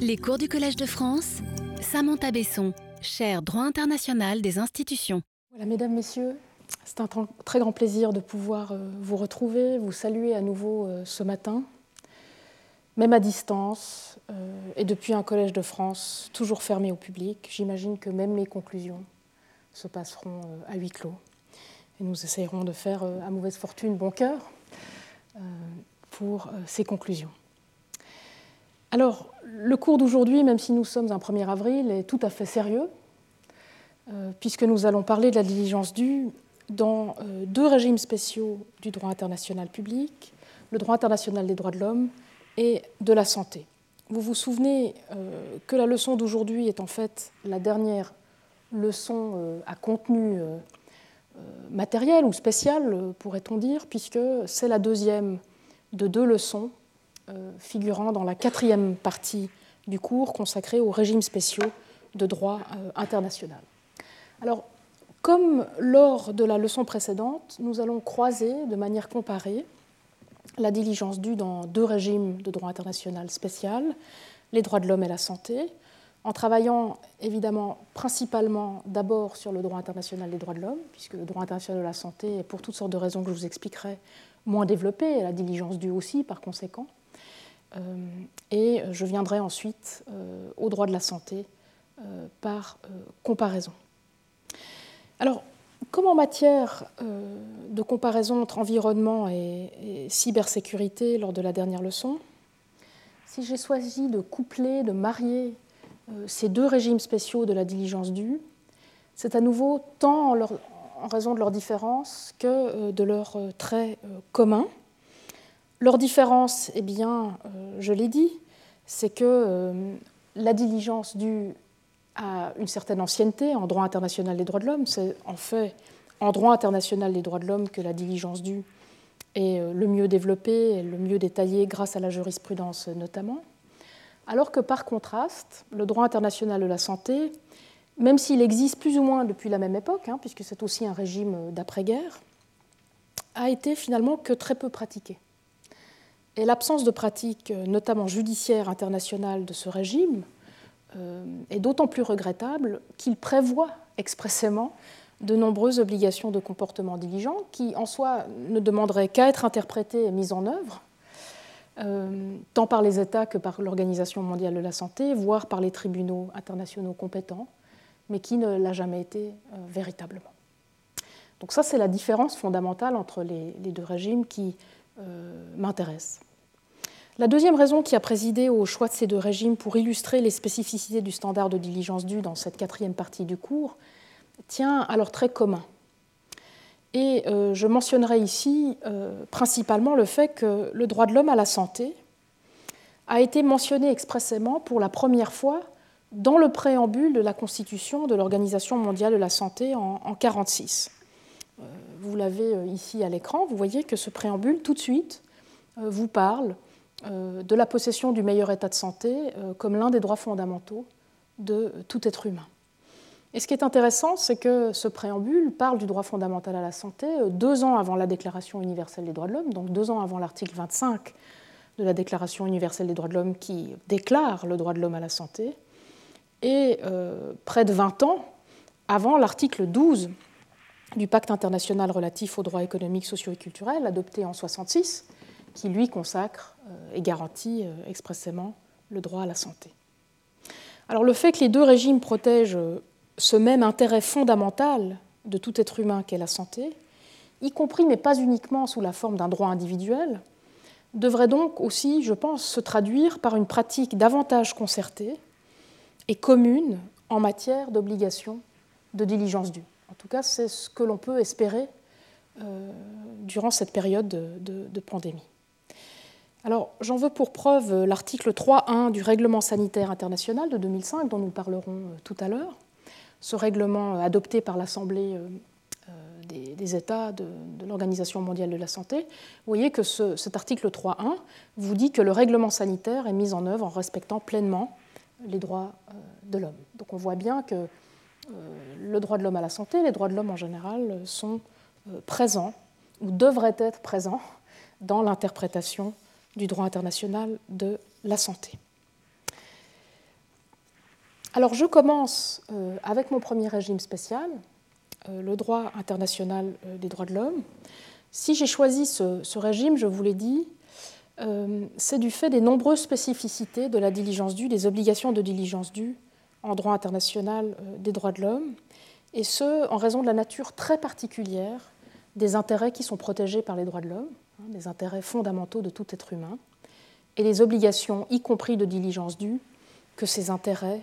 Les cours du Collège de France, Samantha Besson, chaire droit international des institutions. Voilà, mesdames, messieurs, c'est un très grand plaisir de pouvoir euh, vous retrouver, vous saluer à nouveau euh, ce matin, même à distance, euh, et depuis un Collège de France toujours fermé au public. J'imagine que même mes conclusions se passeront à huis clos. Et nous essayerons de faire à mauvaise fortune bon cœur pour ces conclusions. Alors, le cours d'aujourd'hui, même si nous sommes un 1er avril, est tout à fait sérieux, euh, puisque nous allons parler de la diligence due dans euh, deux régimes spéciaux du droit international public, le droit international des droits de l'homme et de la santé. Vous vous souvenez euh, que la leçon d'aujourd'hui est en fait la dernière leçon à contenu matériel ou spécial, pourrait-on dire, puisque c'est la deuxième de deux leçons figurant dans la quatrième partie du cours consacré aux régimes spéciaux de droit euh, international. Alors, comme lors de la leçon précédente, nous allons croiser de manière comparée la diligence due dans deux régimes de droit international spécial, les droits de l'homme et la santé, en travaillant évidemment principalement d'abord sur le droit international des droits de l'homme, puisque le droit international de la santé est pour toutes sortes de raisons que je vous expliquerai moins développé, et la diligence due aussi par conséquent. Euh, et je viendrai ensuite euh, au droit de la santé euh, par comparaison. Alors, comme en matière de comparaison entre environnement et, cybersécurité lors de la dernière leçon, si j'ai choisi de coupler, de marier ces deux régimes spéciaux de la diligence due, c'est à nouveau tant en, en, raison de leurs différences que de leurs traits communs. Leur différence, eh bien, euh, je l'ai dit, c'est que euh, la diligence due à une certaine ancienneté en droit international des droits de l'homme, c'est en fait en droit international des droits de l'homme que la diligence due est euh, le mieux développée et le mieux détaillée grâce à la jurisprudence notamment, alors que par contraste, le droit international de la santé, même s'il existe plus ou moins depuis la même époque, hein, puisque c'est aussi un régime d'après-guerre, a été finalement que très peu pratiqué. Et l'absence de pratique, euh, notamment judiciaire internationale, de ce régime euh, est d'autant plus regrettable qu'il prévoit expressément de nombreuses obligations de comportement diligent qui, en soi, ne demanderaient qu'à être interprétées et mises en œuvre, euh, tant par les États que par l'Organisation mondiale de la santé, voire par les tribunaux internationaux compétents, mais qui ne l'a jamais été véritablement. Donc ça, c'est la différence fondamentale entre les, les deux régimes qui m'intéressent. La deuxième raison qui a présidé au choix de ces deux régimes pour illustrer les spécificités du standard de diligence due dans cette quatrième partie du cours tient à leur trait commun. Et euh, je mentionnerai ici euh, principalement le fait que le droit de l'homme à la santé a été mentionné expressément pour la première fois dans le préambule de la Constitution de l'Organisation mondiale de la santé en 1946. Euh, vous l'avez ici à l'écran, vous voyez que ce préambule, tout de suite, vous parle euh, de la possession du meilleur état de santé euh, comme l'un des droits fondamentaux de tout être humain. Et ce qui est intéressant, c'est que ce préambule parle du droit fondamental à la santé euh, deux ans avant la Déclaration universelle des droits de l'homme, donc deux ans avant l'article 25 de la Déclaration universelle des droits de l'homme qui déclare le droit de l'homme à la santé, et près de 20 ans avant l'article 12 du Pacte international relatif aux droits économiques, sociaux et culturels, adopté en 1966, qui lui consacre euh, et garantit euh, expressément le droit à la santé. Alors le fait que les deux régimes protègent euh, ce même intérêt fondamental de tout être humain qu'est la santé, y compris mais pas uniquement sous la forme d'un droit individuel, devrait donc aussi, je pense, se traduire par une pratique davantage concertée et commune en matière d'obligation de diligence due. En tout cas, c'est ce que l'on peut espérer durant cette période de pandémie. Alors, j'en veux pour preuve l'article 3.1 du règlement sanitaire international de 2005, dont nous parlerons euh, tout à l'heure. Ce règlement euh, adopté par l'Assemblée euh, des, États de, l'Organisation mondiale de la santé, vous voyez que cet article 3.1 vous dit que le règlement sanitaire est mis en œuvre en respectant pleinement les droits de l'homme. Donc on voit bien que le droit de l'homme à la santé, les droits de l'homme en général, sont présents ou devraient être présents dans l'interprétation du droit international de la santé. Alors je commence avec mon premier régime spécial, le droit international des droits de l'homme. Si j'ai choisi ce, régime, je vous l'ai dit, c'est du fait des nombreuses spécificités de la diligence due, des obligations de diligence due en droit international des droits de l'homme, et ce, en raison de la nature très particulière des intérêts qui sont protégés par les droits de l'homme, hein, des intérêts fondamentaux de tout être humain, et les obligations, y compris de diligence due, que ces intérêts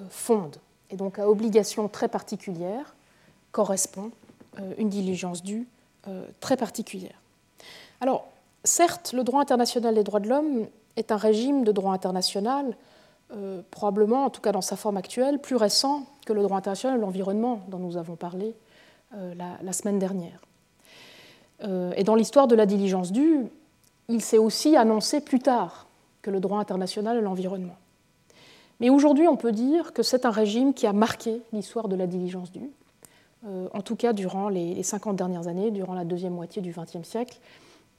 euh, fondent. Et donc à obligations très particulières correspond euh, une diligence due euh, très particulière. Alors, certes, le droit international des droits de l'homme est un régime de droit international, probablement, en tout cas dans sa forme actuelle, plus récent que le droit international de l'environnement dont nous avons parlé la, semaine dernière. et dans l'histoire de la diligence due, il s'est aussi annoncé plus tard que le droit international de l'environnement. Mais aujourd'hui, on peut dire que c'est un régime qui a marqué l'histoire de la diligence due, euh, en tout cas durant les 50 dernières années, durant la deuxième moitié du XXe siècle.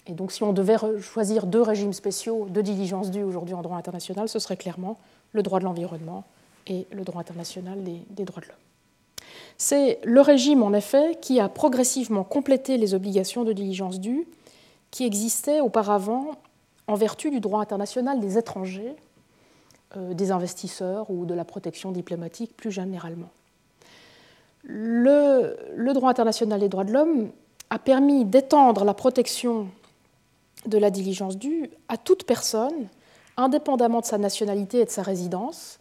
Et donc, si on devait choisir deux régimes spéciaux de diligence due aujourd'hui en droit international, ce serait clairement le droit de l'environnement et le droit international des, droits de l'homme. C'est le régime, en effet, qui a progressivement complété les obligations de diligence due qui existaient auparavant en vertu du droit international des étrangers, euh, des investisseurs ou de la protection diplomatique plus généralement. Le, droit international des droits de l'homme a permis d'étendre la protection de la diligence due à toute personne, indépendamment de sa nationalité et de sa résidence,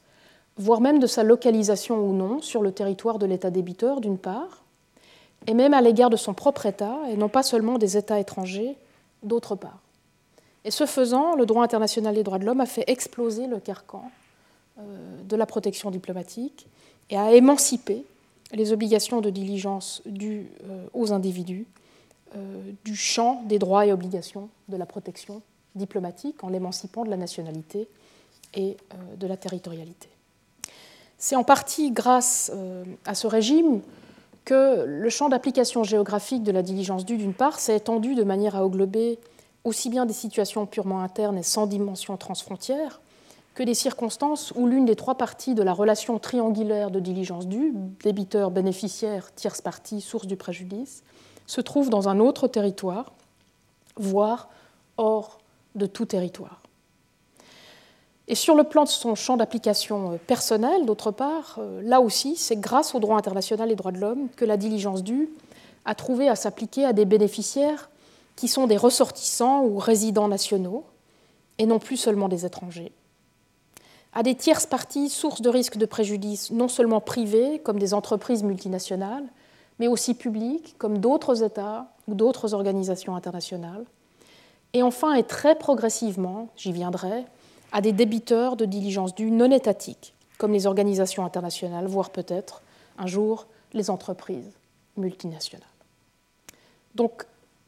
voire même de sa localisation ou non sur le territoire de l'État débiteur, d'une part, et même à l'égard de son propre État, et non pas seulement des États étrangers, d'autre part. Et ce faisant, le droit international des droits de l'homme a fait exploser le carcan euh, de la protection diplomatique et a émancipé les obligations de diligence dues euh, aux individus euh, du champ des droits et obligations de la protection diplomatique en l'émancipant de la nationalité et de la territorialité. C'est en partie grâce à ce régime que le champ d'application géographique de la diligence due, d'une part, s'est étendu de manière à englober aussi bien des situations purement internes et sans dimension transfrontière que des circonstances où l'une des trois parties de la relation triangulaire de diligence due, débiteur, bénéficiaire, tierce partie, source du préjudice, se trouve dans un autre territoire, voire hors de tout territoire. Et sur le plan de son champ d'application euh, personnel, d'autre part, euh, là aussi, c'est grâce au droit international et droits de l'homme que la diligence due a trouvé à s'appliquer à des bénéficiaires qui sont des ressortissants ou résidents nationaux, et non plus seulement des étrangers, à des tierces parties sources de risques de préjudice non seulement privées, comme des entreprises multinationales, mais aussi publiques, comme d'autres États ou d'autres organisations internationales, et enfin et très progressivement, j'y viendrai, à des débiteurs de diligence due non étatiques, comme les organisations internationales, voire peut-être un jour les entreprises multinationales. Donc,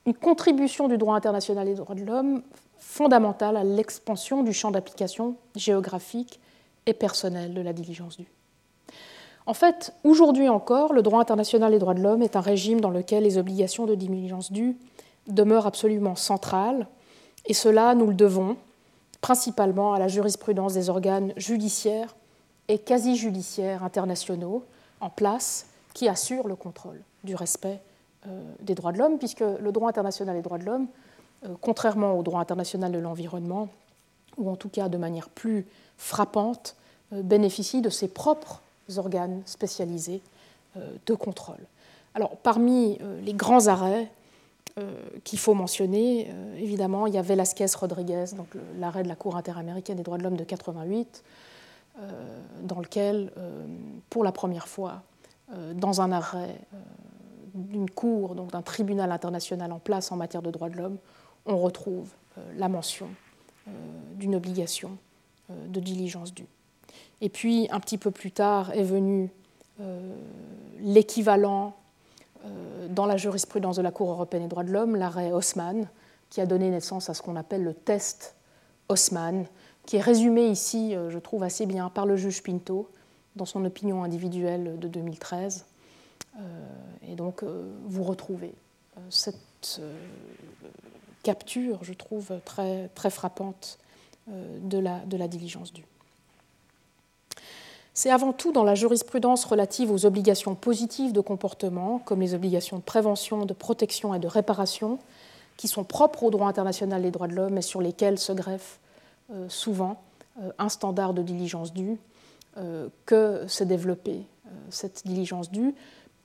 une contribution du droit international et des droits de l'homme fondamentale à l'expansion du champ d'application géographique et personnel de la diligence due. En fait, aujourd'hui encore, le droit international des droits de l'homme est un régime dans lequel les obligations de diligence due demeurent absolument centrales, et cela, nous le devons principalement à la jurisprudence des organes judiciaires et quasi-judiciaires internationaux en place qui assurent le contrôle du respect euh, des droits de l'homme, puisque le droit international des droits de l'homme, euh, contrairement au droit international de l'environnement, ou en tout cas de manière plus frappante, euh, bénéficie de ses propres organes spécialisés de contrôle. Alors, parmi les grands arrêts qu'il faut mentionner. Euh, évidemment, il y a Velasquez-Rodriguez, donc l'arrêt de la Cour interaméricaine des droits de l'homme de 88, euh, dans lequel, pour la première fois, dans un arrêt d'une cour, donc d'un tribunal international en place en matière de droits de l'homme, on retrouve la mention d'une obligation de diligence due. Et puis, un petit peu plus tard, est venu l'équivalent euh, dans la jurisprudence de la Cour européenne des droits de l'homme, l'arrêt Haussmann, qui a donné naissance à ce qu'on appelle le test Haussmann, qui est résumé ici, euh, je trouve assez bien, par le juge Pinto dans son opinion individuelle de 2013. Euh, et donc, vous retrouvez cette capture, je trouve, très, frappante de la diligence due. C'est avant tout dans la jurisprudence relative aux obligations positives de comportement, comme les obligations de prévention, de protection et de réparation, qui sont propres au droit international des droits de l'homme et sur lesquelles se greffe euh, souvent euh, un standard de diligence due, euh, que s'est développée cette diligence due,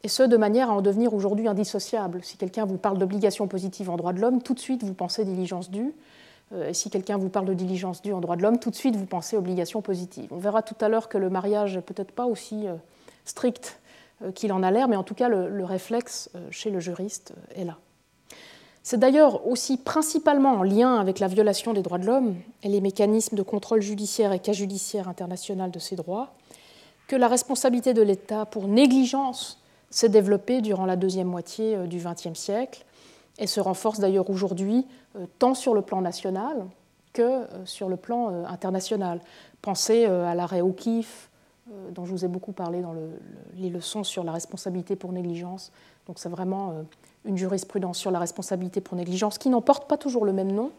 et ce de manière à en devenir aujourd'hui indissociable. Si quelqu'un vous parle d'obligations positives en droit de l'homme, tout de suite vous pensez diligence due. Et si quelqu'un vous parle de diligence due en droit de l'homme, tout de suite vous pensez obligation positive. On verra tout à l'heure que le mariage n'est peut-être pas aussi strict qu'il en a l'air, mais en tout cas le réflexe chez le juriste est là. C'est d'ailleurs aussi principalement en lien avec la violation des droits de l'homme et les mécanismes de contrôle judiciaire et cas judiciaire international de ces droits que la responsabilité de l'État pour négligence s'est développée durant la deuxième moitié euh, du XXe siècle et se renforce d'ailleurs aujourd'hui euh, tant sur le plan national que euh, sur le plan international. Pensez à l'arrêt O'Keeffe, dont je vous ai beaucoup parlé dans les leçons sur la responsabilité pour négligence. Donc c'est vraiment une jurisprudence sur la responsabilité pour négligence qui n'en porte pas toujours le même nom,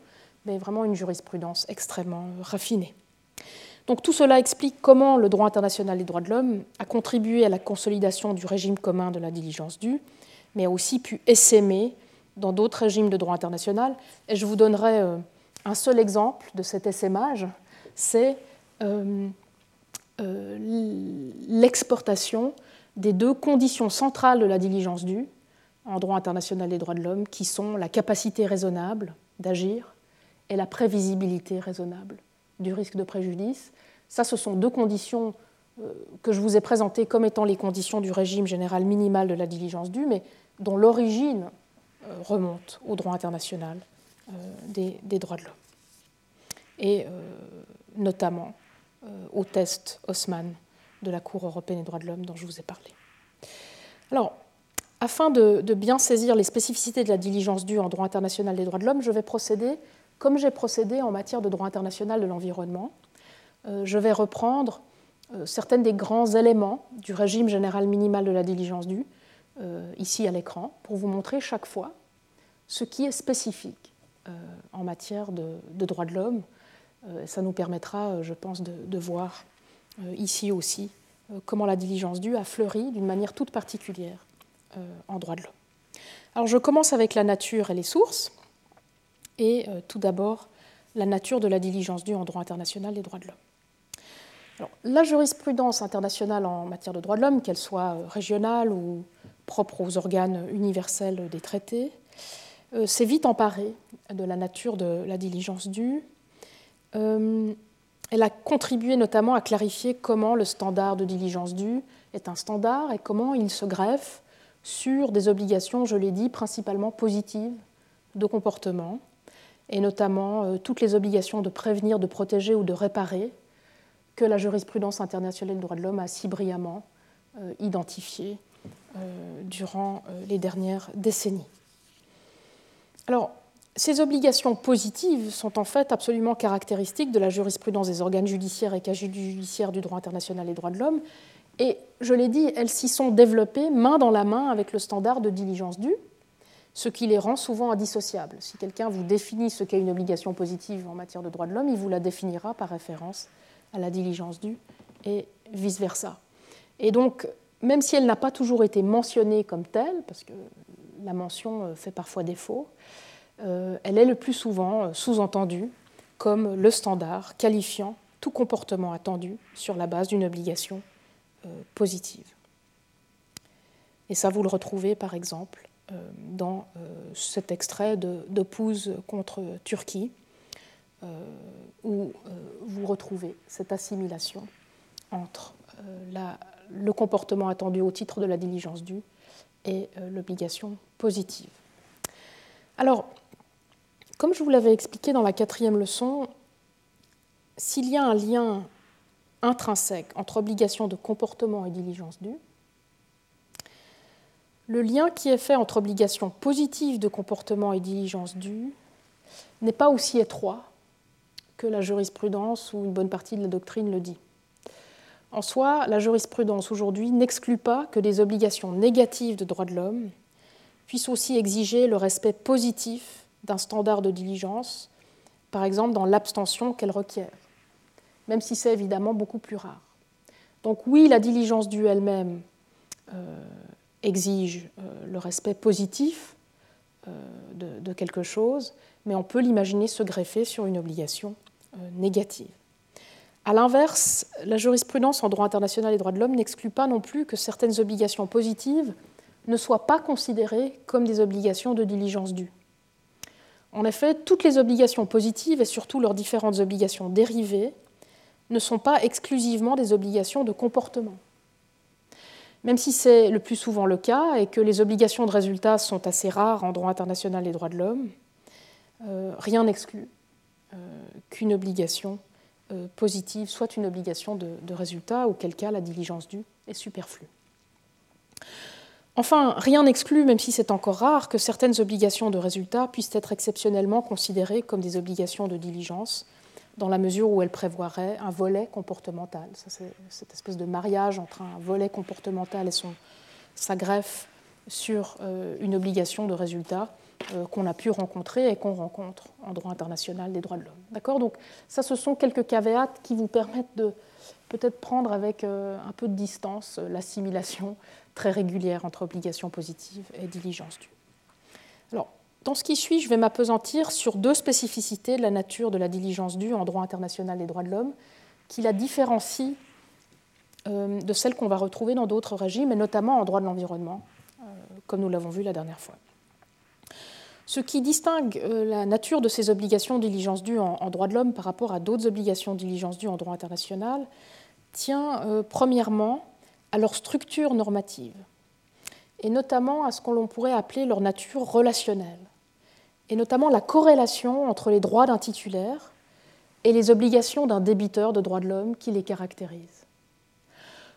mais vraiment une jurisprudence extrêmement raffinée. Donc tout cela explique comment le droit international des droits de l'homme a contribué à la consolidation du régime commun de la diligence due, mais a aussi pu essaimer dans d'autres régimes de droit international. Et je vous donnerai euh, un seul exemple de cet essaimage, c'est euh, euh, l'exportation des deux conditions centrales de la diligence due, en droit international des droits de l'homme, qui sont la capacité raisonnable d'agir et la prévisibilité raisonnable du risque de préjudice. Ça, ce sont deux conditions que je vous ai présentées comme étant les conditions du régime général minimal de la diligence due, mais dont l'origine remonte au droit international euh, des, droits de l'homme, et notamment au test Haussmann de la Cour européenne des droits de l'homme dont je vous ai parlé. Alors, afin de, bien saisir les spécificités de la diligence due en droit international des droits de l'homme, je vais procéder comme j'ai procédé en matière de droit international de l'environnement. Euh, je vais reprendre euh, certains des grands éléments du régime général minimal de la diligence due, euh, ici à l'écran, pour vous montrer chaque fois ce qui est spécifique en matière de, droits de l'homme. ça nous permettra, je pense, de voir ici aussi comment la diligence due a fleuri d'une manière toute particulière euh, en droit de l'homme. Alors je commence avec la nature et les sources, et euh, tout d'abord la nature de la diligence due en droit international des droits de l'homme. la jurisprudence internationale en matière de droits de l'homme, qu'elle soit euh, régionale ou propre aux organes universels des traités, s'est vite emparée de la nature de la diligence due. elle a contribué notamment à clarifier comment le standard de diligence due est un standard et comment il se greffe sur des obligations, je l'ai dit, principalement positives de comportement, et notamment euh, toutes les obligations de prévenir, de protéger ou de réparer que la jurisprudence internationale des droits de l'homme a si brillamment euh, identifiées euh, durant les dernières décennies. Alors, ces obligations positives sont en fait absolument caractéristiques de la jurisprudence des organes judiciaires et judiciaires du droit international des droits de l'homme et je l'ai dit, elles s'y sont développées main dans la main avec le standard de diligence due, ce qui les rend souvent indissociables. Si quelqu'un vous définit ce qu'est une obligation positive en matière de droits de l'homme, il vous la définira par référence à la diligence due et vice-versa. Et donc, même si elle n'a pas toujours été mentionnée comme telle, parce que la mention euh, fait parfois défaut, euh, elle est le plus souvent euh, sous-entendue comme le standard qualifiant tout comportement attendu sur la base d'une obligation positive. Et ça, vous le retrouvez par exemple dans cet extrait d'Opouze contre Turquie, où vous retrouvez cette assimilation entre le comportement attendu au titre de la diligence due et l'obligation positive. Alors, comme je vous l'avais expliqué dans la quatrième leçon, s'il y a un lien intrinsèque entre obligation de comportement et diligence due, le lien qui est fait entre obligation positive de comportement et diligence due n'est pas aussi étroit que la jurisprudence ou une bonne partie de la doctrine le dit. En soi, la jurisprudence aujourd'hui n'exclut pas que des obligations négatives de droits de l'homme puissent aussi exiger le respect positif d'un standard de diligence, par exemple dans l'abstention qu'elle requiert même si c'est évidemment beaucoup plus rare. Donc oui, la diligence due elle-même exige le respect positif de, quelque chose, mais on peut l'imaginer se greffer sur une obligation négative. A l'inverse, la jurisprudence en droit international et droit de l'homme n'exclut pas non plus que certaines obligations positives ne soient pas considérées comme des obligations de diligence due. En effet, toutes les obligations positives et surtout leurs différentes obligations dérivées ne sont pas exclusivement des obligations de comportement. Même si c'est le plus souvent le cas et que les obligations de résultat sont assez rares en droit international et droit de l'homme, euh, rien n'exclut euh, qu'une obligation positive soit une obligation de, résultat, auquel cas la diligence due est superflue. Enfin, rien n'exclut, même si c'est encore rare, que certaines obligations de résultat puissent être exceptionnellement considérées comme des obligations de diligence, dans la mesure où elles prévoiraient un volet comportemental. c'est cette espèce de mariage entre un volet comportemental et sa greffe sur euh, une obligation de résultat euh, qu'on a pu rencontrer et qu'on rencontre en droit international des droits de l'homme. D'accord? Donc ça, ce sont quelques caveats qui vous permettent de peut-être prendre avec euh, un peu de distance euh, l'assimilation très régulière entre obligation positive et diligence due. Alors, dans ce qui suit, je vais m'apesantir sur deux spécificités de la nature de la diligence due en droit international des droits de l'homme qui la différencient de celles qu'on va retrouver dans d'autres régimes, et notamment en droit de l'environnement, comme nous l'avons vu la dernière fois. Ce qui distingue euh, la nature de ces obligations de diligence due en, droit de l'homme par rapport à d'autres obligations de diligence due en droit international tient euh, premièrement à leur structure normative, et notamment à ce qu'on pourrait appeler leur nature relationnelle, et notamment la corrélation entre les droits d'un titulaire et les obligations d'un débiteur de droits de l'homme qui les caractérise.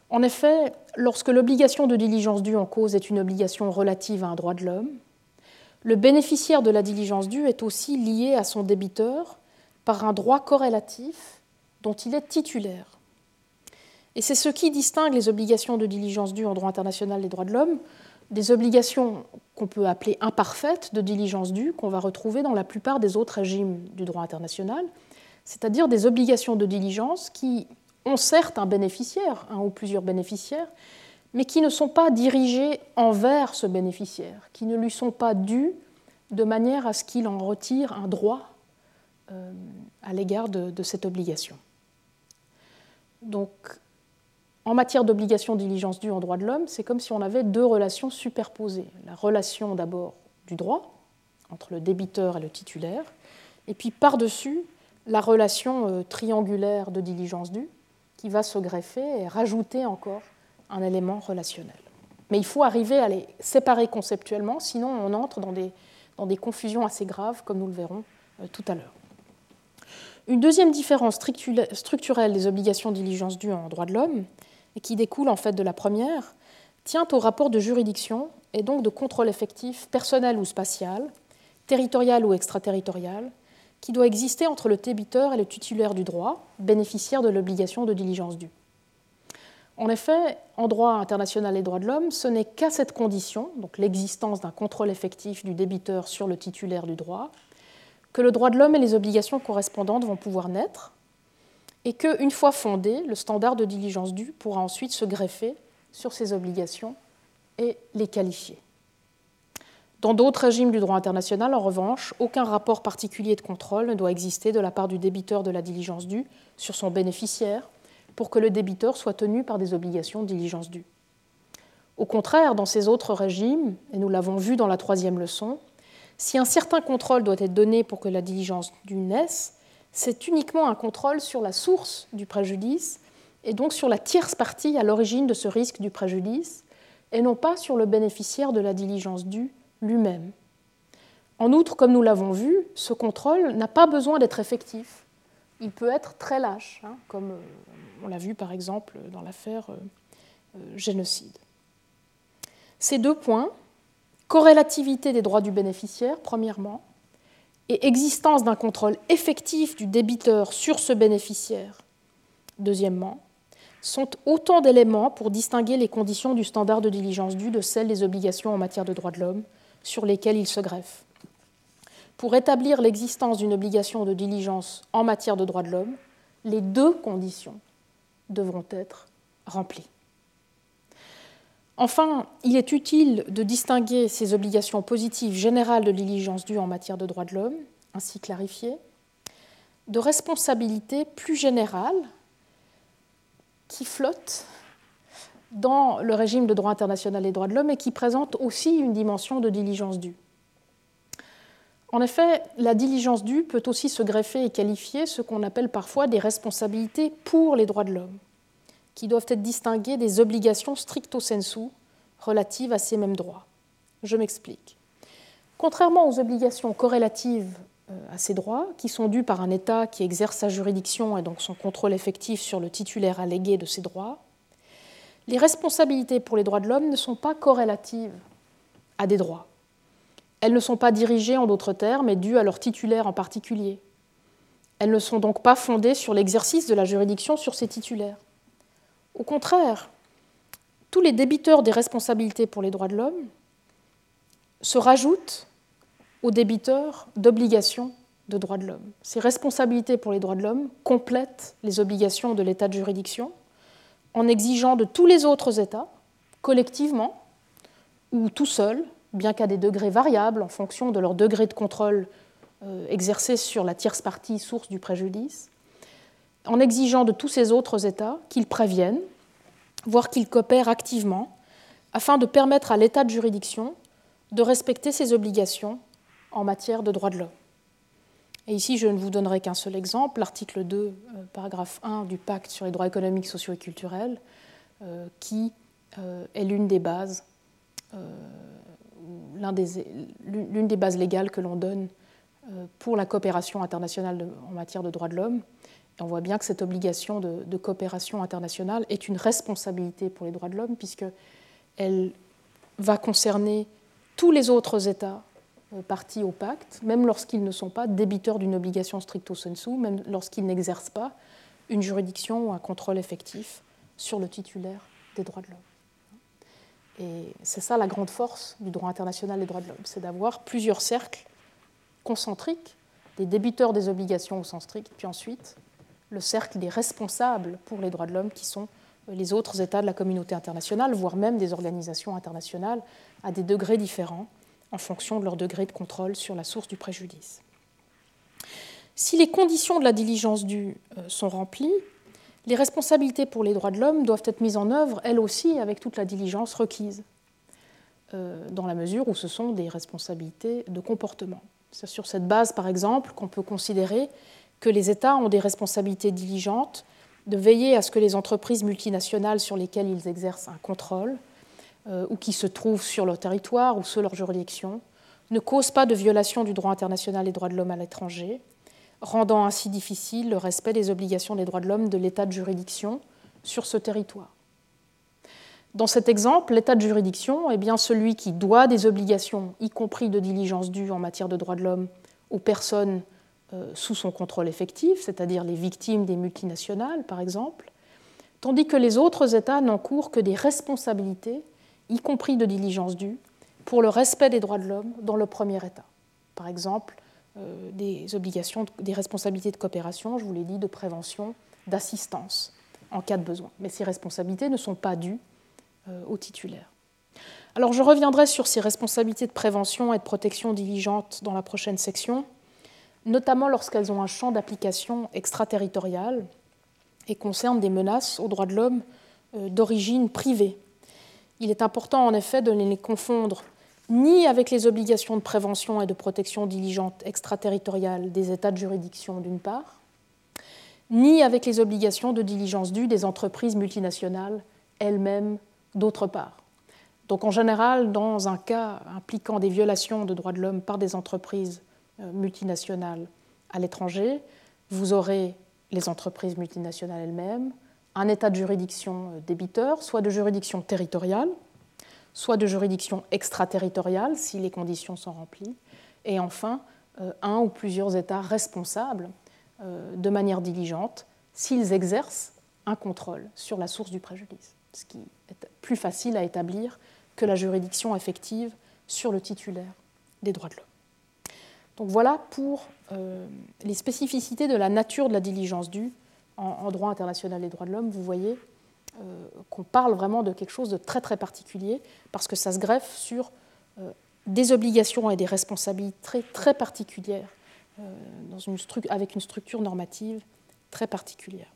En effet, lorsque l'obligation de diligence due en cause est une obligation relative à un droit de l'homme, le bénéficiaire de la diligence due est aussi lié à son débiteur par un droit corrélatif dont il est titulaire. Et c'est ce qui distingue les obligations de diligence due en droit international des droits de l'homme des obligations qu'on peut appeler imparfaites de diligence due qu'on va retrouver dans la plupart des autres régimes du droit international, c'est-à-dire des obligations de diligence qui ont certes un bénéficiaire, un ou plusieurs bénéficiaires, mais qui ne sont pas dirigés envers ce bénéficiaire, qui ne lui sont pas dus de manière à ce qu'il en retire un droit euh, à l'égard de, cette obligation. Donc, en matière d'obligation diligence due en droit de l'homme, c'est comme si on avait deux relations superposées. La relation d'abord du droit, entre le débiteur et le titulaire, et puis par-dessus, la relation euh, triangulaire de diligence due, qui va se greffer et rajouter encore un élément relationnel. Mais il faut arriver à les séparer conceptuellement, sinon on entre dans des, dans des confusions assez graves, comme nous le verrons euh, tout à l'heure. Une deuxième différence structurelle des obligations de diligence dues en droit de l'homme, et qui découle en fait de la première, tient au rapport de juridiction et donc de contrôle effectif personnel ou spatial, territorial ou extraterritorial, qui doit exister entre le débiteur et le titulaire du droit, bénéficiaire de l'obligation de diligence due. En effet, en droit international et droits de l'homme, ce n'est qu'à cette condition, donc l'existence d'un contrôle effectif du débiteur sur le titulaire du droit, que le droit de l'homme et les obligations correspondantes vont pouvoir naître, et qu'une fois fondé, le standard de diligence due pourra ensuite se greffer sur ces obligations et les qualifier. Dans d'autres régimes du droit international, en revanche, aucun rapport particulier de contrôle ne doit exister de la part du débiteur de la diligence due sur son bénéficiaire pour que le débiteur soit tenu par des obligations de diligence due. Au contraire, dans ces autres régimes, et nous l'avons vu dans la troisième leçon, si un certain contrôle doit être donné pour que la diligence due naisse, c'est uniquement un contrôle sur la source du préjudice et donc sur la tierce partie à l'origine de ce risque du préjudice, et non pas sur le bénéficiaire de la diligence due lui-même. En outre, comme nous l'avons vu, ce contrôle n'a pas besoin d'être effectif. Il peut être très lâche, hein, comme euh, on l'a vu par exemple dans l'affaire euh, euh, génocide. Ces deux points, corrélativité des droits du bénéficiaire, premièrement, et existence d'un contrôle effectif du débiteur sur ce bénéficiaire, deuxièmement, sont autant d'éléments pour distinguer les conditions du standard de diligence due de celles des obligations en matière de droits de l'homme sur lesquelles il se greffe. Pour établir l'existence d'une obligation de diligence en matière de droits de l'homme, les deux conditions devront être remplie. Enfin, il est utile de distinguer ces obligations positives générales de diligence due en matière de droits de l'homme, ainsi clarifiées, de responsabilités plus générales qui flottent dans le régime de droit international des droits de l'homme et qui présentent aussi une dimension de diligence due. En effet, la diligence due peut aussi se greffer et qualifier ce qu'on appelle parfois des responsabilités pour les droits de l'homme, qui doivent être distinguées des obligations stricto sensu relatives à ces mêmes droits. Je m'explique. Contrairement aux obligations corrélatives euh, à ces droits, qui sont dues par un État qui exerce sa juridiction et donc son contrôle effectif sur le titulaire allégué de ces droits, les responsabilités pour les droits de l'homme ne sont pas corrélatives à des droits. Elles ne sont pas dirigées en d'autres termes, mais dues à leur titulaire en particulier. Elles ne sont donc pas fondées sur l'exercice de la juridiction sur ces titulaires. Au contraire, tous les débiteurs des responsabilités pour les droits de l'homme se rajoutent aux débiteurs d'obligations de droits de l'homme. Ces responsabilités pour les droits de l'homme complètent les obligations de l'état de juridiction en exigeant de tous les autres États, collectivement ou tout seuls, bien qu'à des degrés variables en fonction de leur degré de contrôle euh, exercé sur la tierce partie source du préjudice, en exigeant de tous ces autres États qu'ils préviennent, voire qu'ils coopèrent activement, afin de permettre à l'État de juridiction de respecter ses obligations en matière de droits de l'homme. Et ici, je ne vous donnerai qu'un seul exemple, l'article 2, euh, paragraphe 1 du pacte sur les droits économiques, sociaux et culturels, euh, qui est l'une des bases l'une des, bases légales que l'on donne euh, pour la coopération internationale en matière de droits de l'homme. On voit bien que cette obligation de, coopération internationale est une responsabilité pour les droits de l'homme, puisqu'elle va concerner tous les autres États euh, partis au pacte, même lorsqu'ils ne sont pas débiteurs d'une obligation stricto sensu, même lorsqu'ils n'exercent pas une juridiction ou un contrôle effectif sur le titulaire des droits de l'homme. Et c'est ça la grande force du droit international des droits de l'homme, c'est d'avoir plusieurs cercles concentriques, des débiteurs des obligations au sens strict, puis ensuite le cercle des responsables pour les droits de l'homme qui sont les autres États de la communauté internationale, voire même des organisations internationales à des degrés différents en fonction de leur degré de contrôle sur la source du préjudice. Si les conditions de la diligence due euh, sont remplies, les responsabilités pour les droits de l'homme doivent être mises en œuvre, elles aussi, avec toute la diligence requise, euh, dans la mesure où ce sont des responsabilités de comportement. C'est sur cette base, par exemple, qu'on peut considérer que les États ont des responsabilités diligentes de veiller à ce que les entreprises multinationales sur lesquelles ils exercent un contrôle, euh, ou qui se trouvent sur leur territoire ou sous leur juridiction, ne causent pas de violation du droit international des droits de l'homme à l'étranger, rendant ainsi difficile le respect des obligations des droits de l'homme de l'état de juridiction sur ce territoire. Dans cet exemple, l'état de juridiction est bien celui qui doit des obligations, y compris de diligence due en matière de droits de l'homme, aux personnes euh, sous son contrôle effectif, c'est-à-dire les victimes des multinationales, par exemple, tandis que les autres États n'encourent que des responsabilités, y compris de diligence due, pour le respect des droits de l'homme dans le premier État. Par exemple, des obligations, des responsabilités de coopération, je vous l'ai dit, de prévention, d'assistance en cas de besoin. Mais ces responsabilités ne sont pas dues euh, aux titulaires. Alors je reviendrai sur ces responsabilités de prévention et de protection diligente dans la prochaine section, notamment lorsqu'elles ont un champ d'application extraterritorial et concernent des menaces aux droits de l'homme euh, d'origine privée. Il est important en effet de ne les confondre ni avec les obligations de prévention et de protection diligente extraterritoriale des États de juridiction d'une part, ni avec les obligations de diligence due des entreprises multinationales elles-mêmes d'autre part. Donc en général, dans un cas impliquant des violations de droits de l'homme par des entreprises euh, multinationales à l'étranger, vous aurez les entreprises multinationales elles-mêmes, un état de juridiction euh, débiteur, soit de juridiction territoriale, soit de juridiction extraterritoriale si les conditions sont remplies, et enfin euh, un ou plusieurs États responsables euh, de manière diligente s'ils exercent un contrôle sur la source du préjudice, ce qui est plus facile à établir que la juridiction effective sur le titulaire des droits de l'homme. Donc voilà pour euh, les spécificités de la nature de la diligence due en, droit international des droits de l'homme. Vous voyez qu'on parle vraiment de quelque chose de très très particulier, parce que ça se greffe sur des obligations et des responsabilités très, très particulières, une avec une structure normative très particulière.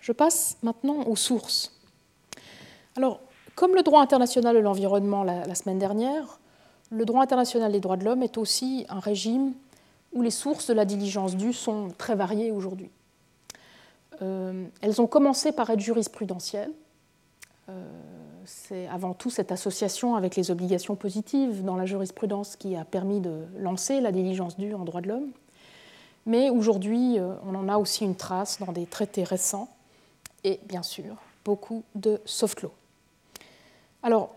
Je passe maintenant aux sources. Alors, comme le droit international de l'environnement la, semaine dernière, le droit international des droits de l'homme est aussi un régime où les sources de la diligence due sont très variées aujourd'hui. Euh, elles ont commencé par être jurisprudentielles. Euh, c'est avant tout cette association avec les obligations positives dans la jurisprudence qui a permis de lancer la diligence due en droit de l'homme. Mais aujourd'hui, euh, on en a aussi une trace dans des traités récents et bien sûr beaucoup de soft law. Alors,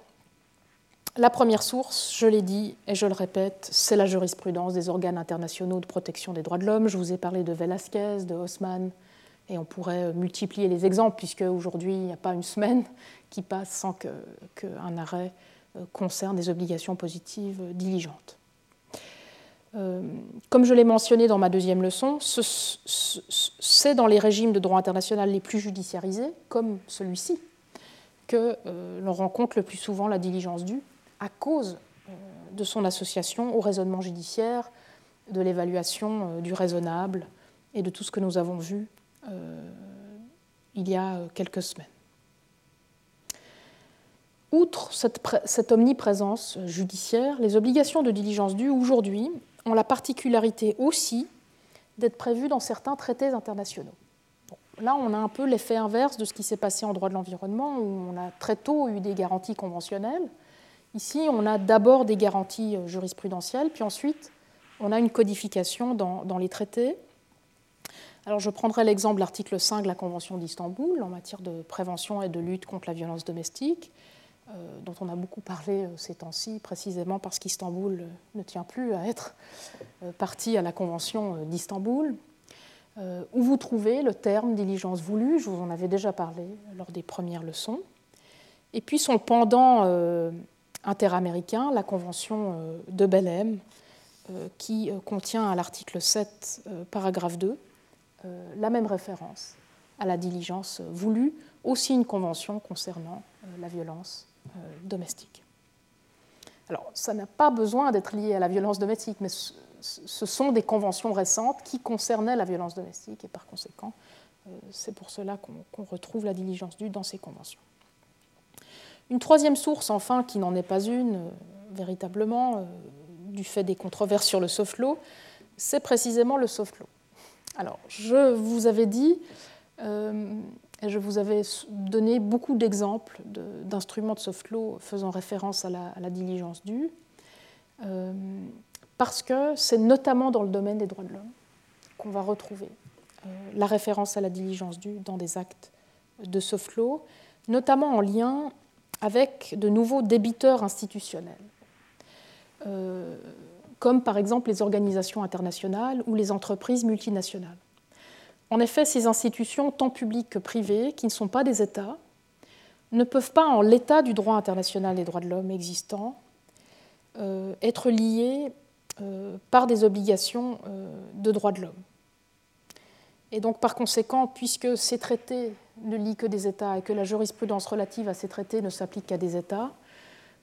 la première source, je l'ai dit et je le répète, c'est la jurisprudence des organes internationaux de protection des droits de l'homme. Je vous ai parlé de Velasquez, de Haussmann, et on pourrait multiplier les exemples, puisque aujourd'hui, il n'y a pas une semaine qui passe sans qu'un arrêt euh, concerne des obligations positives diligentes. Euh, comme je l'ai mentionné dans ma deuxième leçon, c'est dans les régimes de droit international les plus judiciarisés, comme celui-ci, que euh, l'on rencontre le plus souvent la diligence due à cause euh, de son association au raisonnement judiciaire, de l'évaluation du raisonnable et de tout ce que nous avons vu il y a quelques semaines. Outre cette, omniprésence judiciaire, les obligations de diligence due aujourd'hui ont la particularité aussi d'être prévues dans certains traités internationaux. là, on a un peu l'effet inverse de ce qui s'est passé en droit de l'environnement, où on a très tôt eu des garanties conventionnelles. Ici, on a d'abord des garanties euh, jurisprudentielles, puis ensuite, on a une codification dans les traités. Alors, je prendrai l'exemple de l'article 5 de la Convention d'Istanbul en matière de prévention et de lutte contre la violence domestique, euh, dont on a beaucoup parlé euh, ces temps-ci, précisément parce qu'Istanbul euh, ne tient plus à être partie à la Convention d'Istanbul, où vous trouvez le terme diligence voulue, je vous en avais déjà parlé lors des premières leçons, et puis son pendant interaméricain, la Convention de Belém, qui contient à l'article 7, paragraphe 2, la même référence à la diligence voulue, aussi une convention concernant la violence euh, domestique. Alors, ça n'a pas besoin d'être lié à la violence domestique, mais ce sont des conventions récentes qui concernaient la violence domestique, et par conséquent, euh, c'est pour cela qu'on retrouve la diligence due dans ces conventions. Une troisième source, enfin, qui n'en est pas une, euh, véritablement, du fait des controverses sur le soft law, c'est précisément le soft law. Alors, je vous avais dit, je vous avais donné beaucoup d'exemples d'instruments de, soft law faisant référence à la, diligence due, euh, parce que c'est notamment dans le domaine des droits de l'homme qu'on va retrouver euh, la référence à la diligence due dans des actes de soft law, notamment en lien avec de nouveaux débiteurs institutionnels, euh, comme par exemple les organisations internationales ou les entreprises multinationales. En effet, ces institutions, tant publiques que privées, qui ne sont pas des États, ne peuvent pas, en l'état du droit international des droits de l'homme existant, euh, être liées euh, par des obligations euh, de droits de l'homme. Et donc, par conséquent, puisque ces traités ne lient que des États et que la jurisprudence relative à ces traités ne s'applique qu'à des États,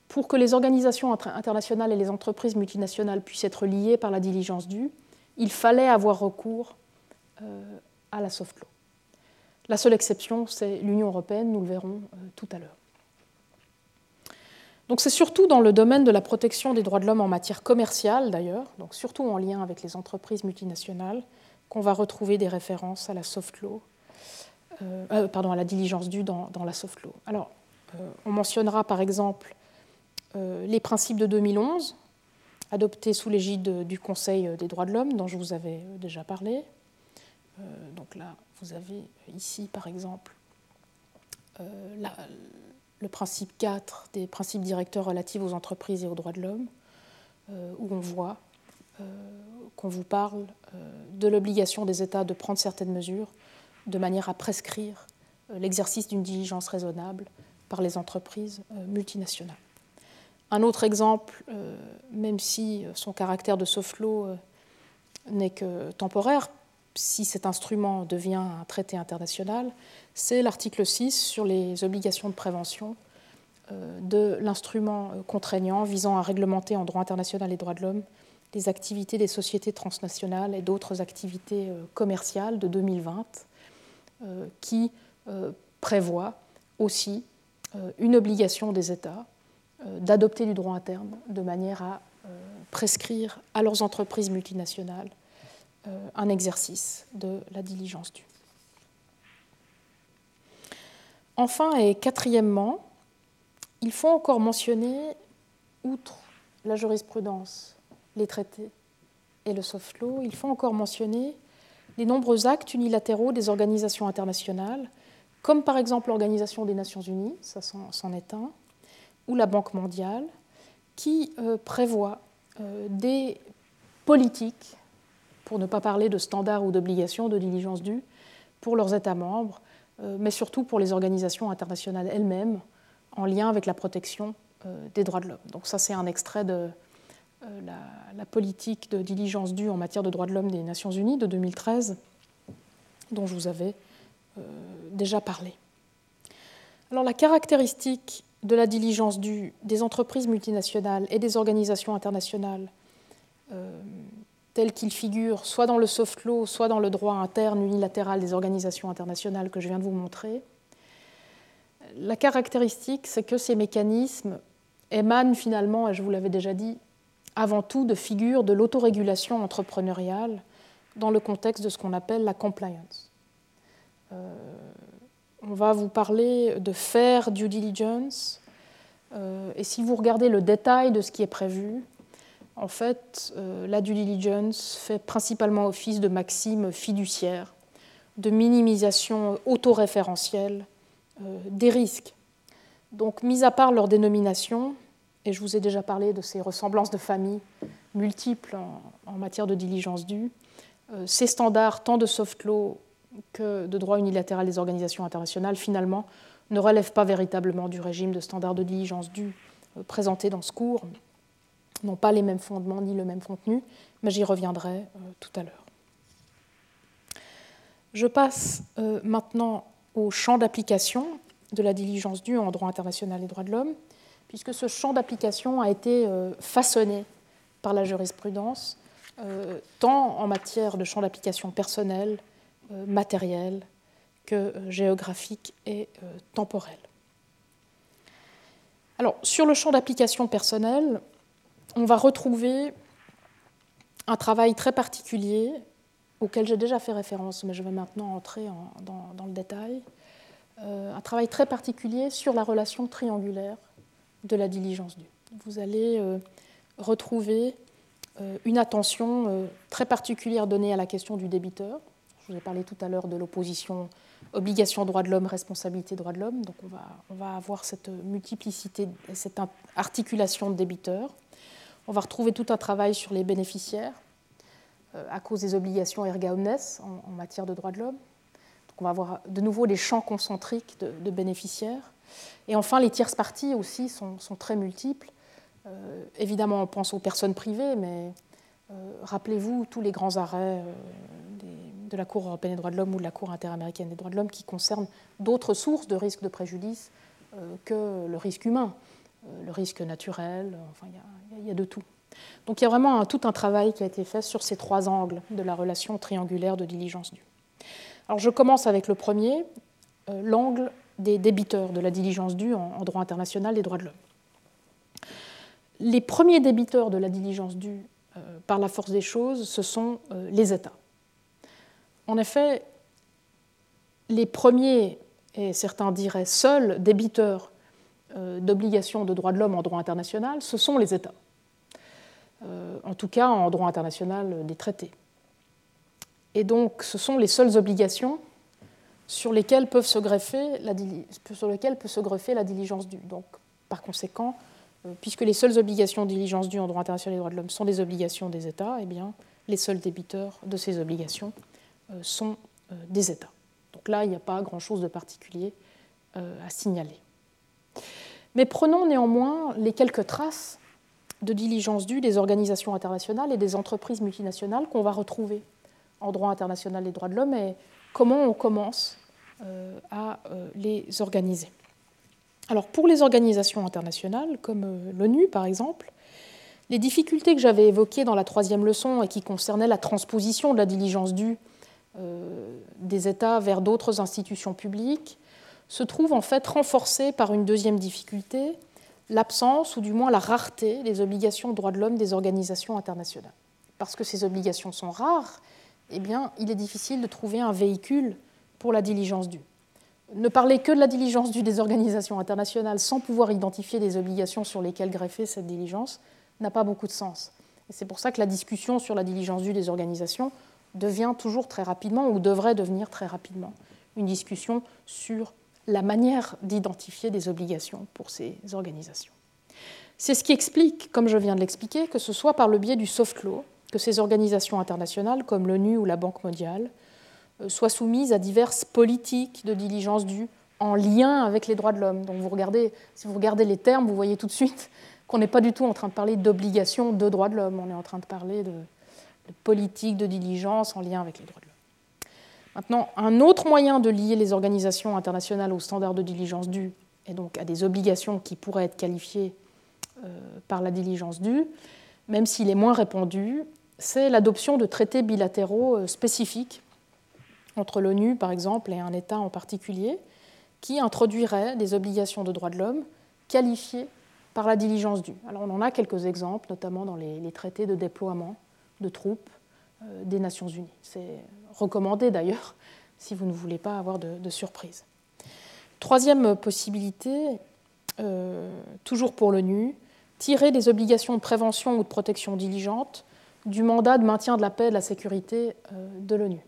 pour que les organisations internationales et les entreprises multinationales puissent être liées par la diligence due, il fallait avoir recours à la soft law. La seule exception, c'est l'Union européenne, nous le verrons euh, tout à l'heure. Donc c'est surtout dans le domaine de la protection des droits de l'homme en matière commerciale d'ailleurs, donc surtout en lien avec les entreprises multinationales, qu'on va retrouver des références à la soft law, euh, euh, pardon, à la diligence due dans, la soft law. Alors, on mentionnera par exemple les principes de 2011, adoptés sous l'égide du Conseil des droits de l'homme, dont je vous avais déjà parlé, euh, donc là, vous avez ici, par exemple, euh, le principe 4 des principes directeurs relatifs aux entreprises et aux droits de l'homme, euh, où on voit qu'on vous parle de l'obligation des États de prendre certaines mesures de manière à prescrire l'exercice d'une diligence raisonnable par les entreprises multinationales. Un autre exemple, même si son caractère de soft law n'est que temporaire, si cet instrument devient un traité international, c'est l'article 6 sur les obligations de prévention euh, de l'instrument euh, contraignant visant à réglementer en droit international et droits de l'homme les activités des sociétés transnationales et d'autres activités euh, commerciales de 2020, qui prévoit aussi une obligation des États d'adopter du droit interne de manière à prescrire à leurs entreprises multinationales un exercice de la diligence due. Enfin et quatrièmement, il faut encore mentionner, outre la jurisprudence, les traités et le soft law, il faut encore mentionner les nombreux actes unilatéraux des organisations internationales, comme par exemple l'Organisation des Nations Unies, ça c'en est un, ou la Banque mondiale, qui euh, prévoient euh, des politiques, pour ne pas parler de standards ou d'obligations de diligence due, pour leurs États membres, euh, mais surtout pour les organisations internationales elles-mêmes, en lien avec la protection des droits de l'homme. Donc ça, c'est un extrait de euh, la, politique de diligence due en matière de droits de l'homme des Nations Unies de 2013, dont je vous avais déjà parlé. Alors la caractéristique de la diligence due des entreprises multinationales et des organisations internationales telles qu'il figure soit dans le soft law, soit dans le droit interne unilatéral des organisations internationales que je viens de vous montrer, la caractéristique, c'est que ces mécanismes émanent finalement, et je vous l'avais déjà dit, avant tout de figures de l'autorégulation entrepreneuriale dans le contexte de ce qu'on appelle la compliance. Euh, on va vous parler de faire due diligence, euh, et si vous regardez le détail de ce qui est prévu, en fait, euh, la due diligence fait principalement office de maxime fiduciaire, de minimisation autoréférentielle euh, des risques. Donc, mis à part leur dénomination, et je vous ai déjà parlé de ces ressemblances de famille multiples en, matière de diligence due, ces standards, tant de soft law que de droit unilatéral des organisations internationales, finalement, ne relèvent pas véritablement du régime de standards de diligence due euh, présenté dans ce cours, n'ont pas les mêmes fondements ni le même contenu, mais j'y reviendrai tout à l'heure. Je passe maintenant au champ d'application de la diligence due en droit international et droits de l'homme, puisque ce champ d'application a été euh, façonné par la jurisprudence, euh, tant en matière de champ d'application personnel, euh, matériel, que géographique et temporel. Alors, sur le champ d'application personnel, on va retrouver un travail très particulier auquel j'ai déjà fait référence, mais je vais maintenant entrer dans, le détail, euh, un travail très particulier sur la relation triangulaire de la diligence due. Vous allez euh, retrouver euh, une attention très particulière donnée à la question du débiteur. Je vous ai parlé tout à l'heure de l'opposition obligation droit de l'homme, responsabilité droit de l'homme. Donc on va, on va avoir cette multiplicité, cette articulation de débiteurs. On va retrouver tout un travail sur les bénéficiaires, euh, à cause des obligations erga omnes en, matière de droits de l'homme. Donc on va avoir de nouveau les champs concentriques de, bénéficiaires. Et enfin, les tierces parties aussi sont, très multiples. Euh, évidemment, on pense aux personnes privées, mais euh, rappelez-vous tous les grands arrêts de la Cour européenne des droits de l'homme ou de la Cour interaméricaine des droits de l'homme qui concernent d'autres sources de risque de préjudice que le risque humain, le risque naturel, enfin, il y, a de tout. Donc il y a vraiment tout un travail qui a été fait sur ces trois angles de la relation triangulaire de diligence due. Alors je commence avec le premier, euh, l'angle des débiteurs de la diligence due en, droit international des droits de l'homme. Les premiers débiteurs de la diligence due euh, par la force des choses, ce sont euh, les États. En effet, les premiers, et certains diraient seuls, débiteurs d'obligations de droits de l'homme en droit international, ce sont les États. Euh, en tout cas en droit international des traités. Et donc ce sont les seules obligations sur lesquelles, peuvent se greffer la, sur lesquelles peut se greffer la diligence due. Donc par conséquent, euh, puisque les seules obligations de diligence due en droit international des droits de l'homme sont des obligations des États, eh bien, les seuls débiteurs de ces obligations euh, sont des États. Donc là, il n'y a pas grand-chose de particulier à signaler. Mais prenons néanmoins les quelques traces de diligence due des organisations internationales et des entreprises multinationales qu'on va retrouver en droit international des droits de l'homme et comment on commence à les organiser. Alors pour les organisations internationales, comme l'ONU par exemple, les difficultés que j'avais évoquées dans la troisième leçon et qui concernaient la transposition de la diligence due des États vers d'autres institutions publiques se trouvent en fait renforcées par une deuxième difficulté, l'absence ou du moins la rareté des obligations de droits de l'homme des organisations internationales. Parce que ces obligations sont rares, eh bien, il est difficile de trouver un véhicule pour la diligence due. Ne parler que de la diligence due des organisations internationales sans pouvoir identifier des obligations sur lesquelles greffer cette diligence n'a pas beaucoup de sens. C'est pour ça que la discussion sur la diligence due des organisations devient toujours très rapidement, ou devrait devenir très rapidement, une discussion sur la manière d'identifier des obligations pour ces organisations. C'est ce qui explique, comme je viens de l'expliquer, que ce soit par le biais du soft law que ces organisations internationales, comme l'ONU ou la Banque mondiale, euh, soient soumises à diverses politiques de diligence due en lien avec les droits de l'homme. Donc vous regardez, si vous regardez les termes, vous voyez tout de suite qu'on n'est pas du tout en train de parler d'obligation de droits de l'homme, on est en train de parler de, de politique de diligence en lien avec les droits de l'homme. Maintenant, un autre moyen de lier les organisations internationales aux standards de diligence due et donc à des obligations qui pourraient être qualifiées euh, par la diligence due, même s'il est moins répandu, c'est l'adoption de traités bilatéraux euh, spécifiques entre l'ONU, par exemple, et un État en particulier, qui introduiraient des obligations de droits de l'homme qualifiées par la diligence due. Alors on en a quelques exemples, notamment dans les, traités de déploiement de troupes euh, des Nations Unies. C'est recommandé d'ailleurs si vous ne voulez pas avoir de, surprise. Troisième possibilité, euh, toujours pour l'ONU, tirer des obligations de prévention ou de protection diligente du mandat de maintien de la paix et de la sécurité euh, de l'ONU.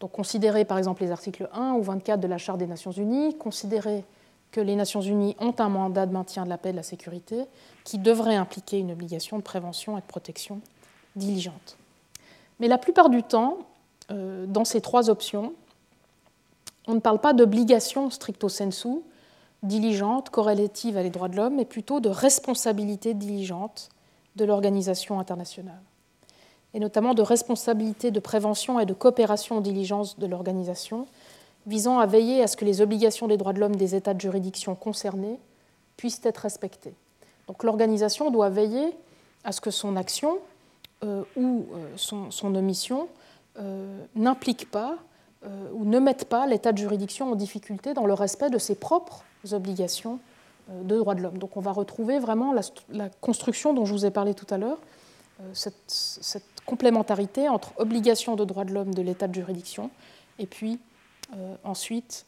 Donc considérer par exemple les articles 1 ou 24 de la Charte des Nations Unies, considérer que les Nations Unies ont un mandat de maintien de la paix et de la sécurité qui devrait impliquer une obligation de prévention et de protection diligente. Mais la plupart du temps, euh, dans ces trois options, on ne parle pas d'obligation stricto sensu, diligente, corrélative à les droits de l'homme, mais plutôt de responsabilité diligente de l'organisation internationale, et notamment de responsabilité de prévention et de coopération en diligence de l'organisation, visant à veiller à ce que les obligations des droits de l'homme des États de juridiction concernés puissent être respectées. Donc l'organisation doit veiller à ce que son action ou euh, son, omission euh, n'implique pas euh, ou ne mette pas l'état de juridiction en difficulté dans le respect de ses propres obligations euh, de droits de l'homme. Donc on va retrouver vraiment la, construction dont je vous ai parlé tout à l'heure, cette, complémentarité entre obligations de droits de l'homme de l'état de juridiction et puis ensuite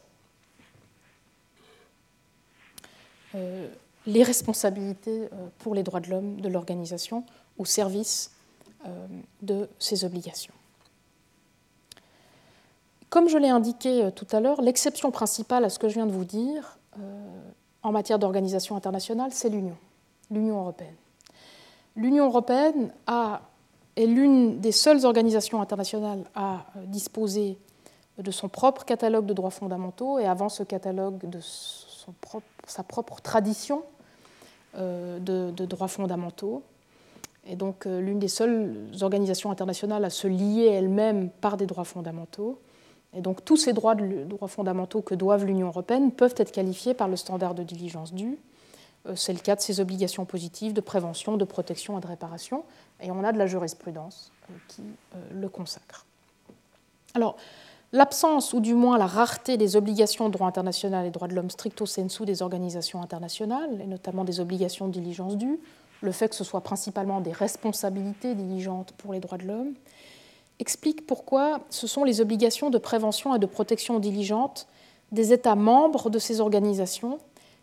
les responsabilités pour les droits de l'homme de l'organisation au service de ses obligations. Comme je l'ai indiqué euh, tout à l'heure, l'exception principale à ce que je viens de vous dire euh, en matière d'organisation internationale, c'est l'Union, l'Union européenne. L'Union européenne est l'une des seules organisations internationales à euh, disposer de son propre catalogue de droits fondamentaux et avant ce catalogue de sa propre tradition de, droits fondamentaux. Et donc l'une des seules organisations internationales à se lier elle-même par des droits fondamentaux. Et donc tous ces droits, fondamentaux que doivent l'Union européenne peuvent être qualifiés par le standard de diligence due. Euh, c'est le cas de ses obligations positives de prévention, de protection et de réparation. Et on a de la jurisprudence euh, qui euh, le consacre. Alors, l'absence ou du moins la rareté des obligations de droit international et droit de l'homme stricto sensu des organisations internationales, et notamment des obligations de diligence due, le fait que ce soit principalement des responsabilités diligentes pour les droits de l'homme, explique pourquoi ce sont les obligations de prévention et de protection diligente des États membres de ces organisations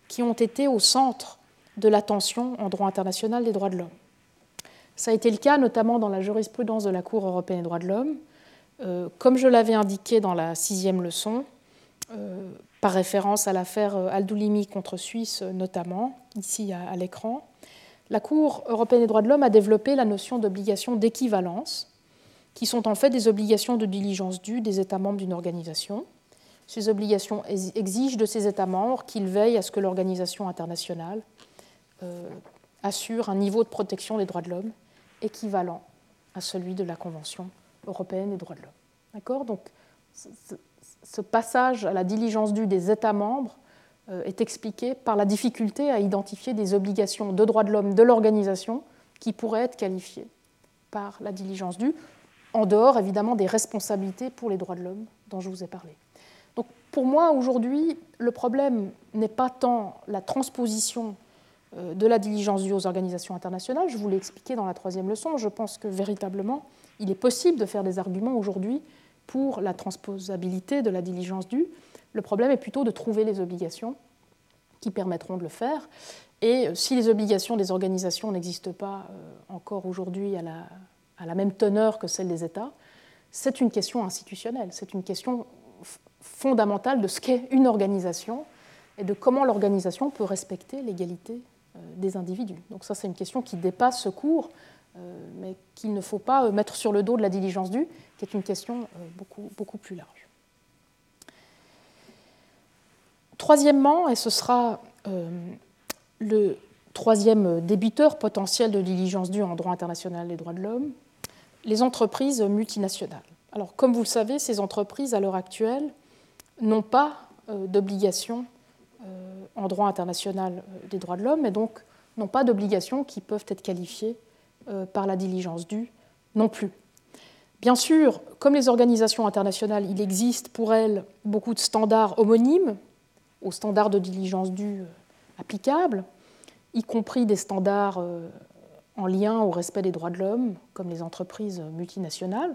qui ont été au centre de l'attention en droit international des droits de l'homme. Ça a été le cas notamment dans la jurisprudence de la Cour européenne des droits de l'homme. Euh, comme je l'avais indiqué dans la sixième leçon, euh, par référence à l'affaire Aldoulimi contre Suisse notamment, ici à l'écran, la Cour européenne des droits de l'homme a développé la notion d'obligation d'équivalence qui sont en fait des obligations de diligence due des États membres d'une organisation. Ces obligations exigent de ces États membres qu'ils veillent à ce que l'organisation internationale euh, assure un niveau de protection des droits de l'homme équivalent à celui de la Convention européenne des droits de l'homme. D'accord? Donc, ce passage à la diligence due des États membres est expliqué par la difficulté à identifier des obligations de droits de l'homme de l'organisation qui pourraient être qualifiées par la diligence due, en dehors évidemment des responsabilités pour les droits de l'homme dont je vous ai parlé. Donc pour moi aujourd'hui, le problème n'est pas tant la transposition euh, de la diligence due aux organisations internationales, je vous l'ai expliqué dans la troisième leçon, je pense que véritablement il est possible de faire des arguments aujourd'hui pour la transposabilité de la diligence due, le problème est plutôt de trouver les obligations qui permettront de le faire. Et euh, si les obligations des organisations n'existent pas euh, encore aujourd'hui à la, même teneur que celle des États, c'est une question institutionnelle, c'est une question fondamentale de ce qu'est une organisation et de comment l'organisation peut respecter l'égalité euh, des individus. Donc ça, c'est une question qui dépasse ce cours, mais qu'il ne faut pas mettre sur le dos de la diligence due, qui est une question beaucoup plus large. Troisièmement, et ce sera euh, le troisième débiteur potentiel de diligence due en droit international des droits de l'homme, les entreprises multinationales. Alors, comme vous le savez, ces entreprises, à l'heure actuelle, n'ont pas euh, d'obligation euh, en droit international des droits de l'homme, et donc n'ont pas d'obligations qui peuvent être qualifiées par la diligence due non plus. Bien sûr, comme les organisations internationales, il existe pour elles beaucoup de standards homonymes aux standards de diligence due euh, applicables, y compris des standards euh, en lien au respect des droits de l'homme, comme les entreprises multinationales.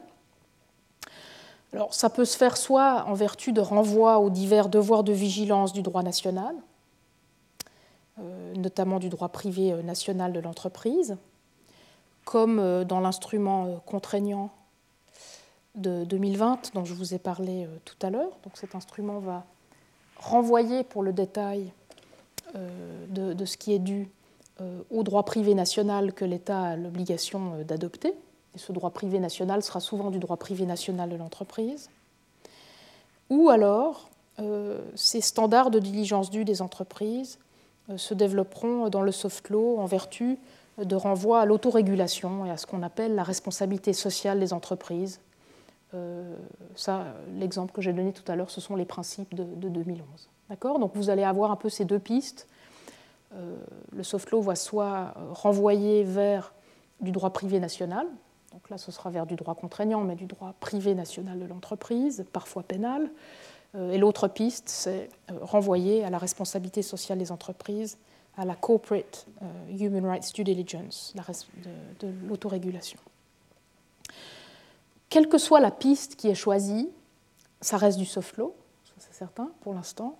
Alors, ça peut se faire soit en vertu de renvois aux divers devoirs de vigilance du droit national, euh, notamment du droit privé national de l'entreprise, comme dans l'instrument contraignant de 2020 dont je vous ai parlé tout à l'heure. Donc cet instrument va renvoyer pour le détail euh, de, ce qui est dû euh, au droit privé national que l'État a l'obligation euh, d'adopter. Et ce droit privé national sera souvent du droit privé national de l'entreprise. Ou alors, ces standards de diligence due des entreprises se développeront dans le soft law en vertu de renvois à l'autorégulation et à ce qu'on appelle la responsabilité sociale des entreprises, ça, l'exemple que j'ai donné tout à l'heure, ce sont les principes de, 2011. D'accord? Donc vous allez avoir un peu ces deux pistes. Euh, le soft law va soit renvoyer vers du droit privé national, donc là ce sera vers du droit contraignant, mais du droit privé national de l'entreprise, parfois pénal. Euh, et l'autre piste, c'est renvoyer à la responsabilité sociale des entreprises, à la corporate human rights due diligence, de l'autorégulation. Quelle que soit la piste qui est choisie, ça reste du soft law, c'est certain pour l'instant.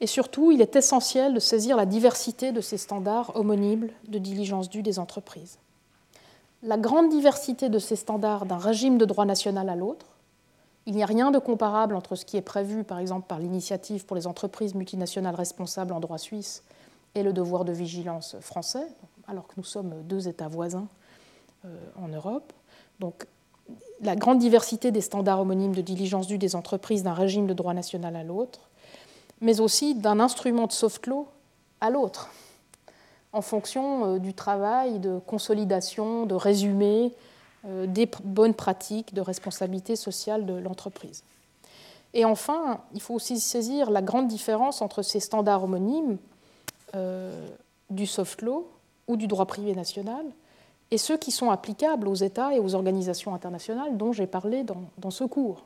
Et surtout, il est essentiel de saisir la diversité de ces standards homonymes de diligence due des entreprises. La grande diversité de ces standards d'un régime de droit national à l'autre, il n'y a rien de comparable entre ce qui est prévu, par exemple, par l'initiative pour les entreprises multinationales responsables en droit suisse et le devoir de vigilance français, alors que nous sommes deux États voisins euh, en Europe. Donc, la grande diversité des standards homonymes de diligence due des entreprises d'un régime de droit national à l'autre, mais aussi d'un instrument de soft law à l'autre, en fonction euh, du travail de consolidation, de résumé euh, des bonnes pratiques de responsabilité sociale de l'entreprise. Et enfin, il faut aussi saisir la grande différence entre ces standards homonymes euh, du soft law ou du droit privé national et ceux qui sont applicables aux États et aux organisations internationales dont j'ai parlé dans, ce cours.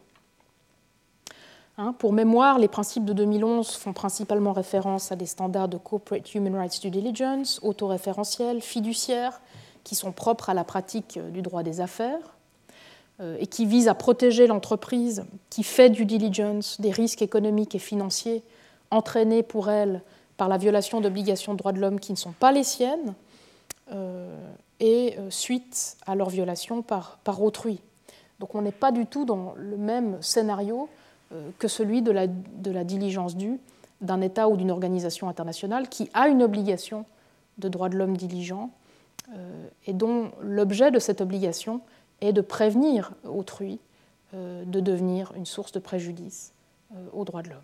Hein, pour mémoire, les principes de 2011 font principalement référence à des standards de corporate human rights due diligence, autoréférentiels, fiduciaires, qui sont propres à la pratique du droit des affaires euh, et qui visent à protéger l'entreprise qui fait due diligence des risques économiques et financiers entraînés pour elle par la violation d'obligations de droits de l'homme qui ne sont pas les siennes, euh, et euh, suite à leur violation par, autrui. Donc on n'est pas du tout dans le même scénario euh, que celui de la, de la diligence due d'un État ou d'une organisation internationale qui a une obligation de droit de l'homme diligent euh, et dont l'objet de cette obligation est de prévenir autrui de devenir une source de préjudice aux droits de l'homme.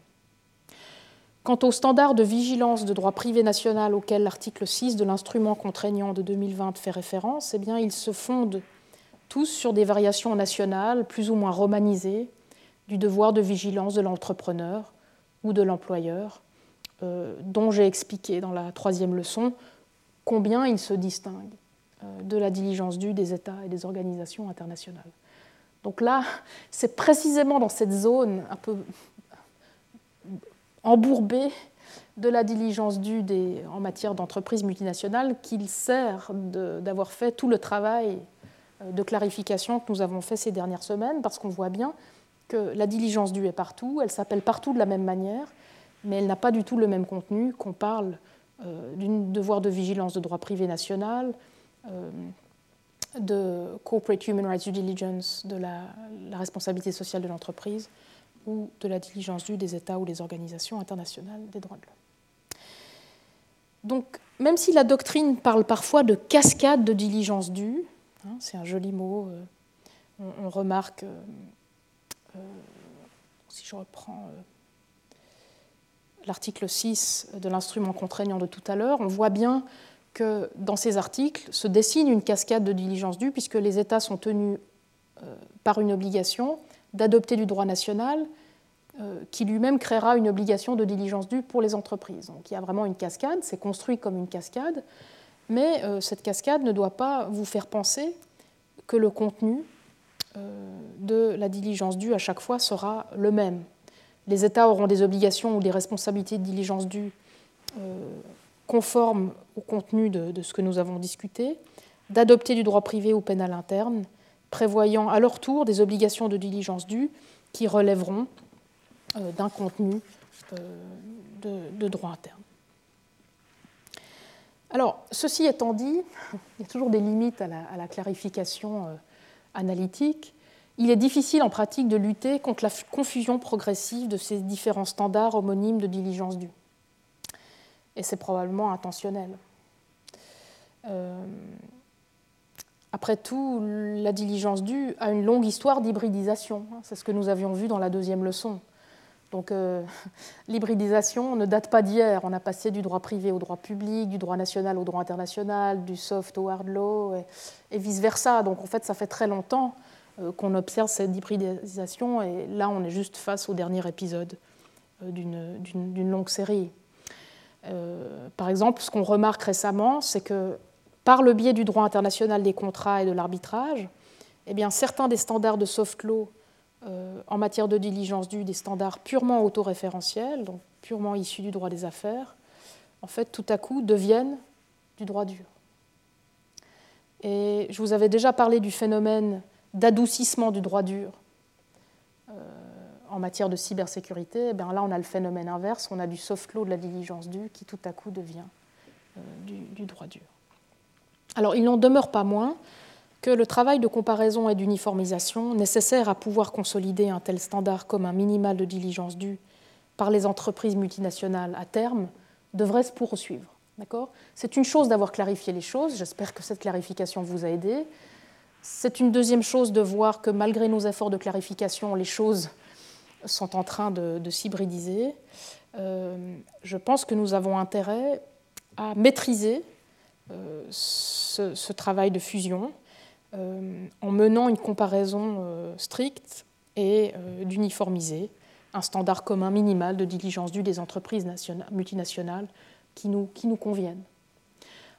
Quant aux standards de vigilance de droit privé national auxquels l'article 6 de l'instrument contraignant de 2020 fait référence, eh ils se fondent tous sur des variations nationales plus ou moins romanisées du devoir de vigilance de l'entrepreneur ou de l'employeur, euh, dont j'ai expliqué dans la troisième leçon combien il se distingue euh, de la diligence due des États et des organisations internationales. Donc là, c'est précisément dans cette zone un peu embourbée de la diligence due en matière d'entreprise multinationale qu'il sert d'avoir fait tout le travail euh, de clarification que nous avons fait ces dernières semaines, parce qu'on voit bien que la diligence due est partout, elle s'appelle partout de la même manière, mais elle n'a pas du tout le même contenu, qu'on parle euh, d'un devoir de vigilance de droit privé national, euh, de corporate human rights due diligence, de la, responsabilité sociale de l'entreprise, ou de la diligence due des États ou des organisations internationales des droits de l'homme. Donc, même si la doctrine parle parfois de cascade de diligence due, hein, c'est un joli mot, euh, on, remarque, si je reprends l'article 6 de l'instrument contraignant de tout à l'heure, on voit bien que dans ces articles se dessine une cascade de diligence due, puisque les États sont tenus euh, par une obligation d'adopter du droit national euh, qui lui-même créera une obligation de diligence due pour les entreprises. Donc il y a vraiment une cascade, c'est construit comme une cascade, mais euh, cette cascade ne doit pas vous faire penser que le contenu de la diligence due à chaque fois sera le même les États auront des obligations ou des responsabilités de diligence euh, conformes au contenu de, ce que nous avons discuté, d'adopter du droit privé ou pénal interne, prévoyant à leur tour des obligations de diligence due qui relèveront euh, d'un contenu euh, de, droit interne. Alors, ceci étant dit, il y a toujours des limites à la clarification analytique il est difficile en pratique de lutter contre la confusion progressive de ces différents standards homonymes de diligence due. Et c'est probablement intentionnel. Euh, après tout, la diligence due a une longue histoire d'hybridisation. C'est ce que nous avions vu dans la deuxième leçon. Donc euh, l'hybridisation ne date pas d'hier. On a passé du droit privé au droit public, du droit national au droit international, du soft au hard law et vice-versa. Donc en fait, ça fait très longtemps euh, qu'on observe cette hybridisation. Et là, on est juste face au dernier épisode euh, d'une longue série. Par exemple, ce qu'on remarque récemment, c'est que par le biais du droit international des contrats et de l'arbitrage, eh bien, certains des standards de soft law en matière de diligence due, des standards purement autoréférentiels, donc purement issus du droit des affaires, en fait, tout à coup, deviennent du droit dur. Et je vous avais déjà parlé du phénomène d'adoucissement du droit dur euh, en matière de cybersécurité, eh bien là on a le phénomène inverse, on a du soft law de la diligence due qui tout à coup devient euh, du, droit dur. Alors il n'en demeure pas moins que le travail de comparaison et d'uniformisation nécessaire à pouvoir consolider un tel standard comme un minimal de diligence due par les entreprises multinationales à terme devrait se poursuivre. C'est une chose d'avoir clarifié les choses, j'espère que cette clarification vous a aidé. C'est une deuxième chose de voir que malgré nos efforts de clarification, les choses sont en train de, s'hybridiser. Euh, je pense que nous avons intérêt à maîtriser euh, ce, travail de fusion euh, en menant une comparaison stricte et d'uniformiser un standard commun minimal de diligence due des entreprises multinationales qui nous, qui nous conviennent.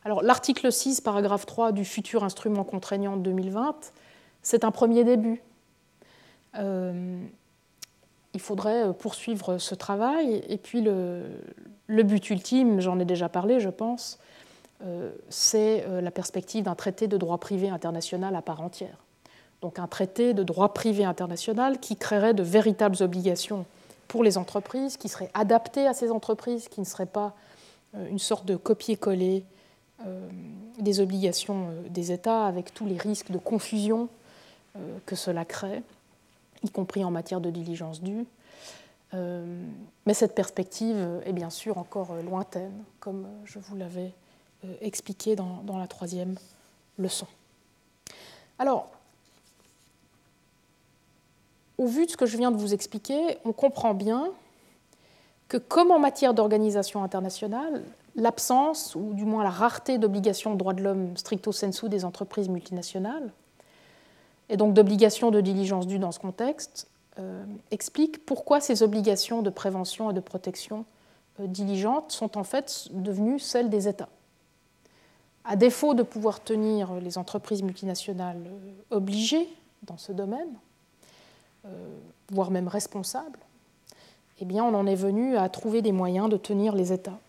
Alors l'article 6, paragraphe 3 du futur instrument contraignant de 2020, c'est un premier début. Euh, il faudrait euh, poursuivre ce travail. Et puis le, but ultime, j'en ai déjà parlé, je pense, euh, c'est la perspective d'un traité de droit privé international à part entière. Donc un traité de droit privé international qui créerait de véritables obligations pour les entreprises, qui serait adapté à ces entreprises, qui ne serait pas une sorte de copier-coller euh, des obligations euh, des États avec tous les risques de confusion euh, que cela crée, y compris en matière de diligence due. Mais cette perspective est bien sûr encore lointaine, comme je vous l'avais expliqué dans, la troisième leçon. Alors, au vu de ce que je viens de vous expliquer, on comprend bien que comme en matière d'organisation internationale, l'absence, ou du moins la rareté d'obligations de droits de l'homme stricto sensu des entreprises multinationales, et donc d'obligation de diligence due dans ce contexte, euh, explique pourquoi ces obligations de prévention et de protection euh, diligentes sont en fait devenues celles des États. À défaut de pouvoir tenir les entreprises multinationales euh, obligées dans ce domaine, voire même responsables, eh bien, on en est venu à trouver des moyens de tenir les États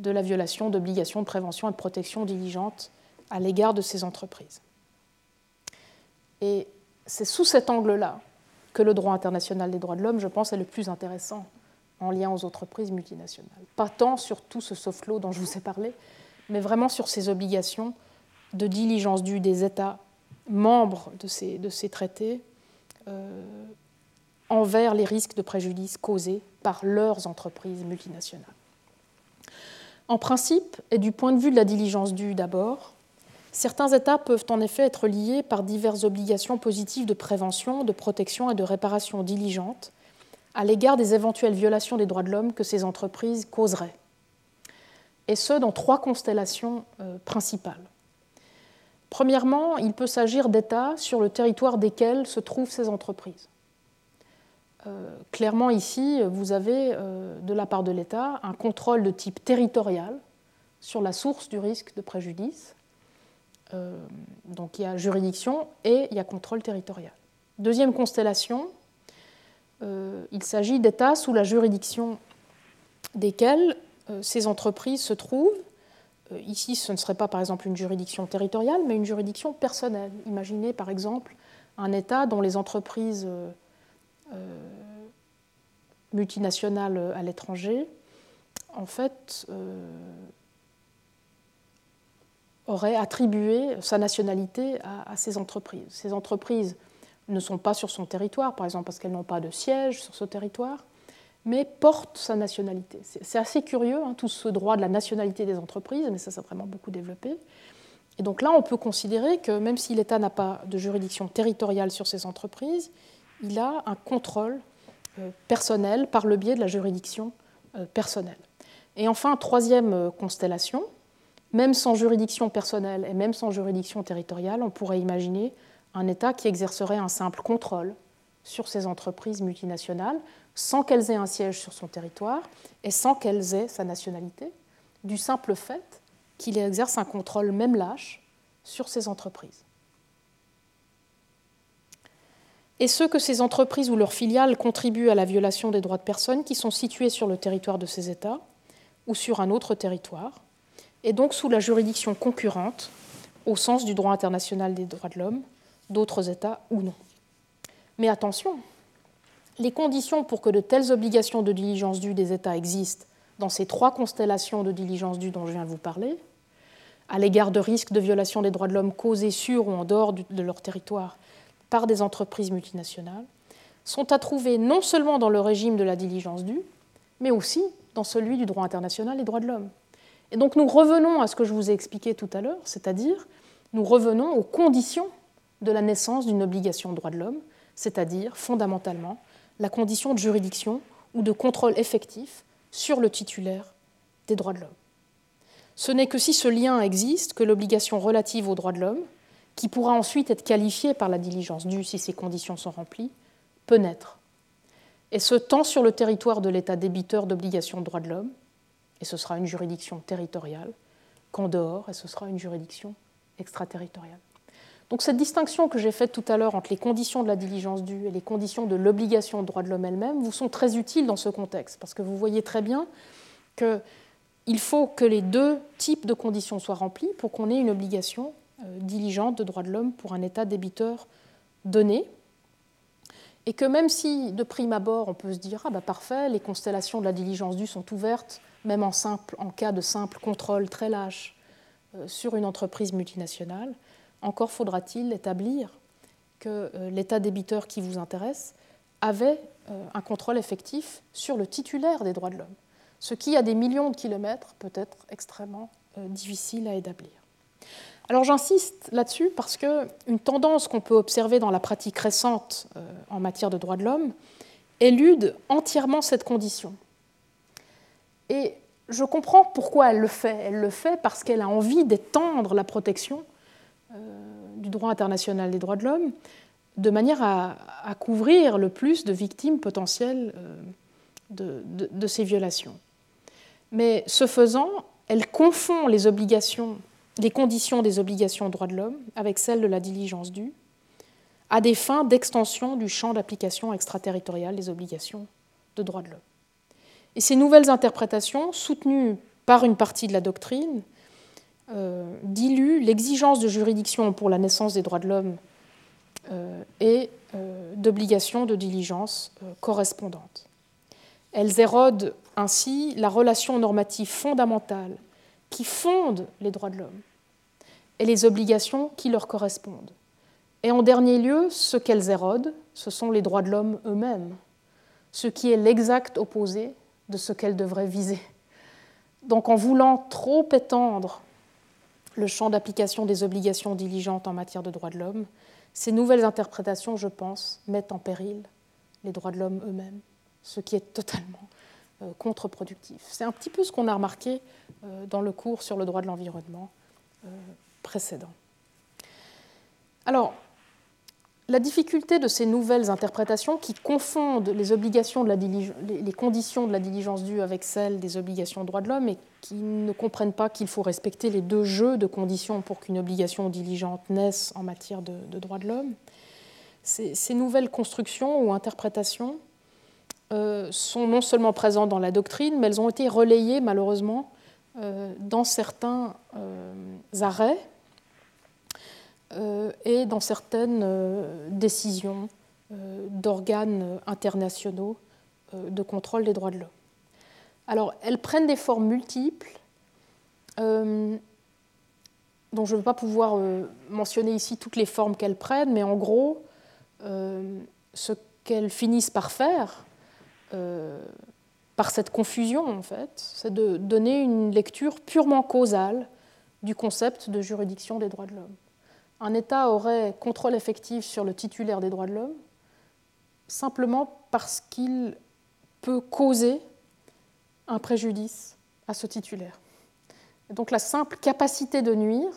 de la violation d'obligations de prévention et de protection diligente à l'égard de ces entreprises. Et c'est sous cet angle-là que le droit international des droits de l'homme, je pense, est le plus intéressant en lien aux entreprises multinationales. Pas tant sur tout ce soft law dont je vous ai parlé, mais vraiment sur ces obligations de diligence due des États membres de ces, traités euh, envers les risques de préjudice causés par leurs entreprises multinationales. En principe, et du point de vue de la diligence due d'abord, Certains États peuvent en effet être liés par diverses obligations positives de prévention, de protection et de réparation diligente à l'égard des éventuelles violations des droits de l'homme que ces entreprises causeraient. Et ce, dans trois constellations euh, principales. Premièrement, il peut s'agir d'États sur le territoire desquels se trouvent ces entreprises. Euh, clairement, ici, vous avez, euh, de la part de l'État, un contrôle de type territorial sur la source du risque de préjudice, donc il y a juridiction et il y a contrôle territorial. Deuxième constellation, il s'agit d'États sous la juridiction desquels ces entreprises se trouvent. ici, ce ne serait pas par exemple une juridiction territoriale, mais une juridiction personnelle. Imaginez par exemple un État dont les entreprises multinationales à l'étranger, en fait, attribué sa nationalité à, ces entreprises. Ces entreprises ne sont pas sur son territoire, par exemple parce qu'elles n'ont pas de siège sur ce territoire, mais portent sa nationalité. C'est assez curieux, hein, tout ce droit de la nationalité des entreprises, mais ça s'est vraiment beaucoup développé. Et donc là, on peut considérer que même si l'État n'a pas de juridiction territoriale sur ces entreprises, il a un contrôle euh, personnel par le biais de la juridiction euh, personnelle. Et enfin, troisième euh, constellation, même sans juridiction personnelle et même sans juridiction territoriale, on pourrait imaginer un État qui exercerait un simple contrôle sur ces entreprises multinationales sans qu'elles aient un siège sur son territoire et sans qu'elles aient sa nationalité, du simple fait qu'il exerce un contrôle même lâche sur ces entreprises. Et ce que ces entreprises ou leurs filiales contribuent à la violation des droits de personnes qui sont situés sur le territoire de ces États ou sur un autre territoire, et donc sous la juridiction concurrente au sens du droit international des droits de l'homme, d'autres États ou non. Mais attention, les conditions pour que de telles obligations de diligence due des États existent dans ces trois constellations de diligence due dont je viens de vous parler, à l'égard de risques de violation des droits de l'homme causés sur ou en dehors de leur territoire par des entreprises multinationales, sont à trouver non seulement dans le régime de la diligence due, mais aussi dans celui du droit international des droits de l'homme. Et donc nous revenons à ce que je vous ai expliqué tout à l'heure, c'est-à-dire nous revenons aux conditions de la naissance d'une obligation de droit de l'homme, c'est-à-dire fondamentalement la condition de juridiction ou de contrôle effectif sur le titulaire des droits de l'homme. Ce n'est que si ce lien existe que l'obligation relative aux droits de l'homme, qui pourra ensuite être qualifiée par la diligence due si ces conditions sont remplies, peut naître. Et ce tant sur le territoire de l'État débiteur d'obligations de droits de l'homme, et ce sera une juridiction territoriale, qu'en dehors, et ce sera une juridiction extraterritoriale. Donc cette distinction que j'ai faite tout à l'heure entre les conditions de la diligence due et les conditions de l'obligation de droit de l'homme elle-même vous sont très utiles dans ce contexte, parce que vous voyez très bien qu'il faut que les deux types de conditions soient remplis pour qu'on ait une obligation euh, diligente de droit de l'homme pour un État débiteur donné, et que même si de prime abord on peut se dire ah bah parfait, les constellations de la diligence due sont ouvertes même en cas de simple contrôle très lâche euh, sur une entreprise multinationale, encore faudra-t-il établir que euh, l'État débiteur qui vous intéresse avait euh, un contrôle effectif sur le titulaire des droits de l'homme, ce qui, à des millions de kilomètres, peut être extrêmement difficile à établir. Alors j'insiste là-dessus parce qu'une tendance qu'on peut observer dans la pratique récente en matière de droits de l'homme élude entièrement cette condition. Et je comprends pourquoi elle le fait. Elle le fait parce qu'elle a envie d'étendre la protection euh, droit international des droits de l'homme, de manière à, couvrir le plus de victimes potentielles de, de, ces violations. Mais ce faisant, elle confond les obligations, les conditions des obligations aux droits de l'homme avec celles de la diligence due, à des fins d'extension du champ d'application extraterritorial des obligations de droits de l'homme. Et ces nouvelles interprétations, soutenues par une partie de la doctrine, euh, diluent l'exigence de juridiction pour la naissance des droits de l'homme euh, et euh, d'obligations de diligence correspondantes. Elles érodent ainsi la relation normative fondamentale qui fonde les droits de l'homme et les obligations qui leur correspondent. Et en dernier lieu, ce qu'elles érodent, ce sont les droits de l'homme eux-mêmes, ce qui est l'exact opposé de ce qu'elles devraient viser. Donc en voulant trop étendre le champ d'application des obligations diligentes en matière de droits de l'homme, ces nouvelles interprétations, je pense, mettent en péril les droits de l'homme eux-mêmes, ce qui est totalement euh, contre-productif. C'est un petit peu ce qu'on a remarqué euh, dans le cours sur le droit de l'environnement euh, précédent. Alors, la difficulté de ces nouvelles interprétations qui confondent les, obligations les conditions de la diligence due avec celles des obligations de droits de l'homme et qui ne comprennent pas qu'il faut respecter les deux jeux de conditions pour qu'une obligation diligente naisse en matière de, droits de l'homme, ces, nouvelles constructions ou interprétations euh, sont non seulement présentes dans la doctrine, mais elles ont été relayées malheureusement euh, dans certains euh, arrêts et dans certaines euh, décisions euh, d'organes internationaux de contrôle des droits de l'homme. Alors, elles prennent des formes multiples, dont je ne vais pas pouvoir mentionner ici toutes les formes qu'elles prennent, mais en gros, ce qu'elles finissent par faire, par cette confusion, en fait, c'est de donner une lecture purement causale du concept de juridiction des droits de l'homme un État aurait contrôle effectif sur le titulaire des droits de l'homme simplement parce qu'il peut causer un préjudice à ce titulaire. donc la simple capacité de nuire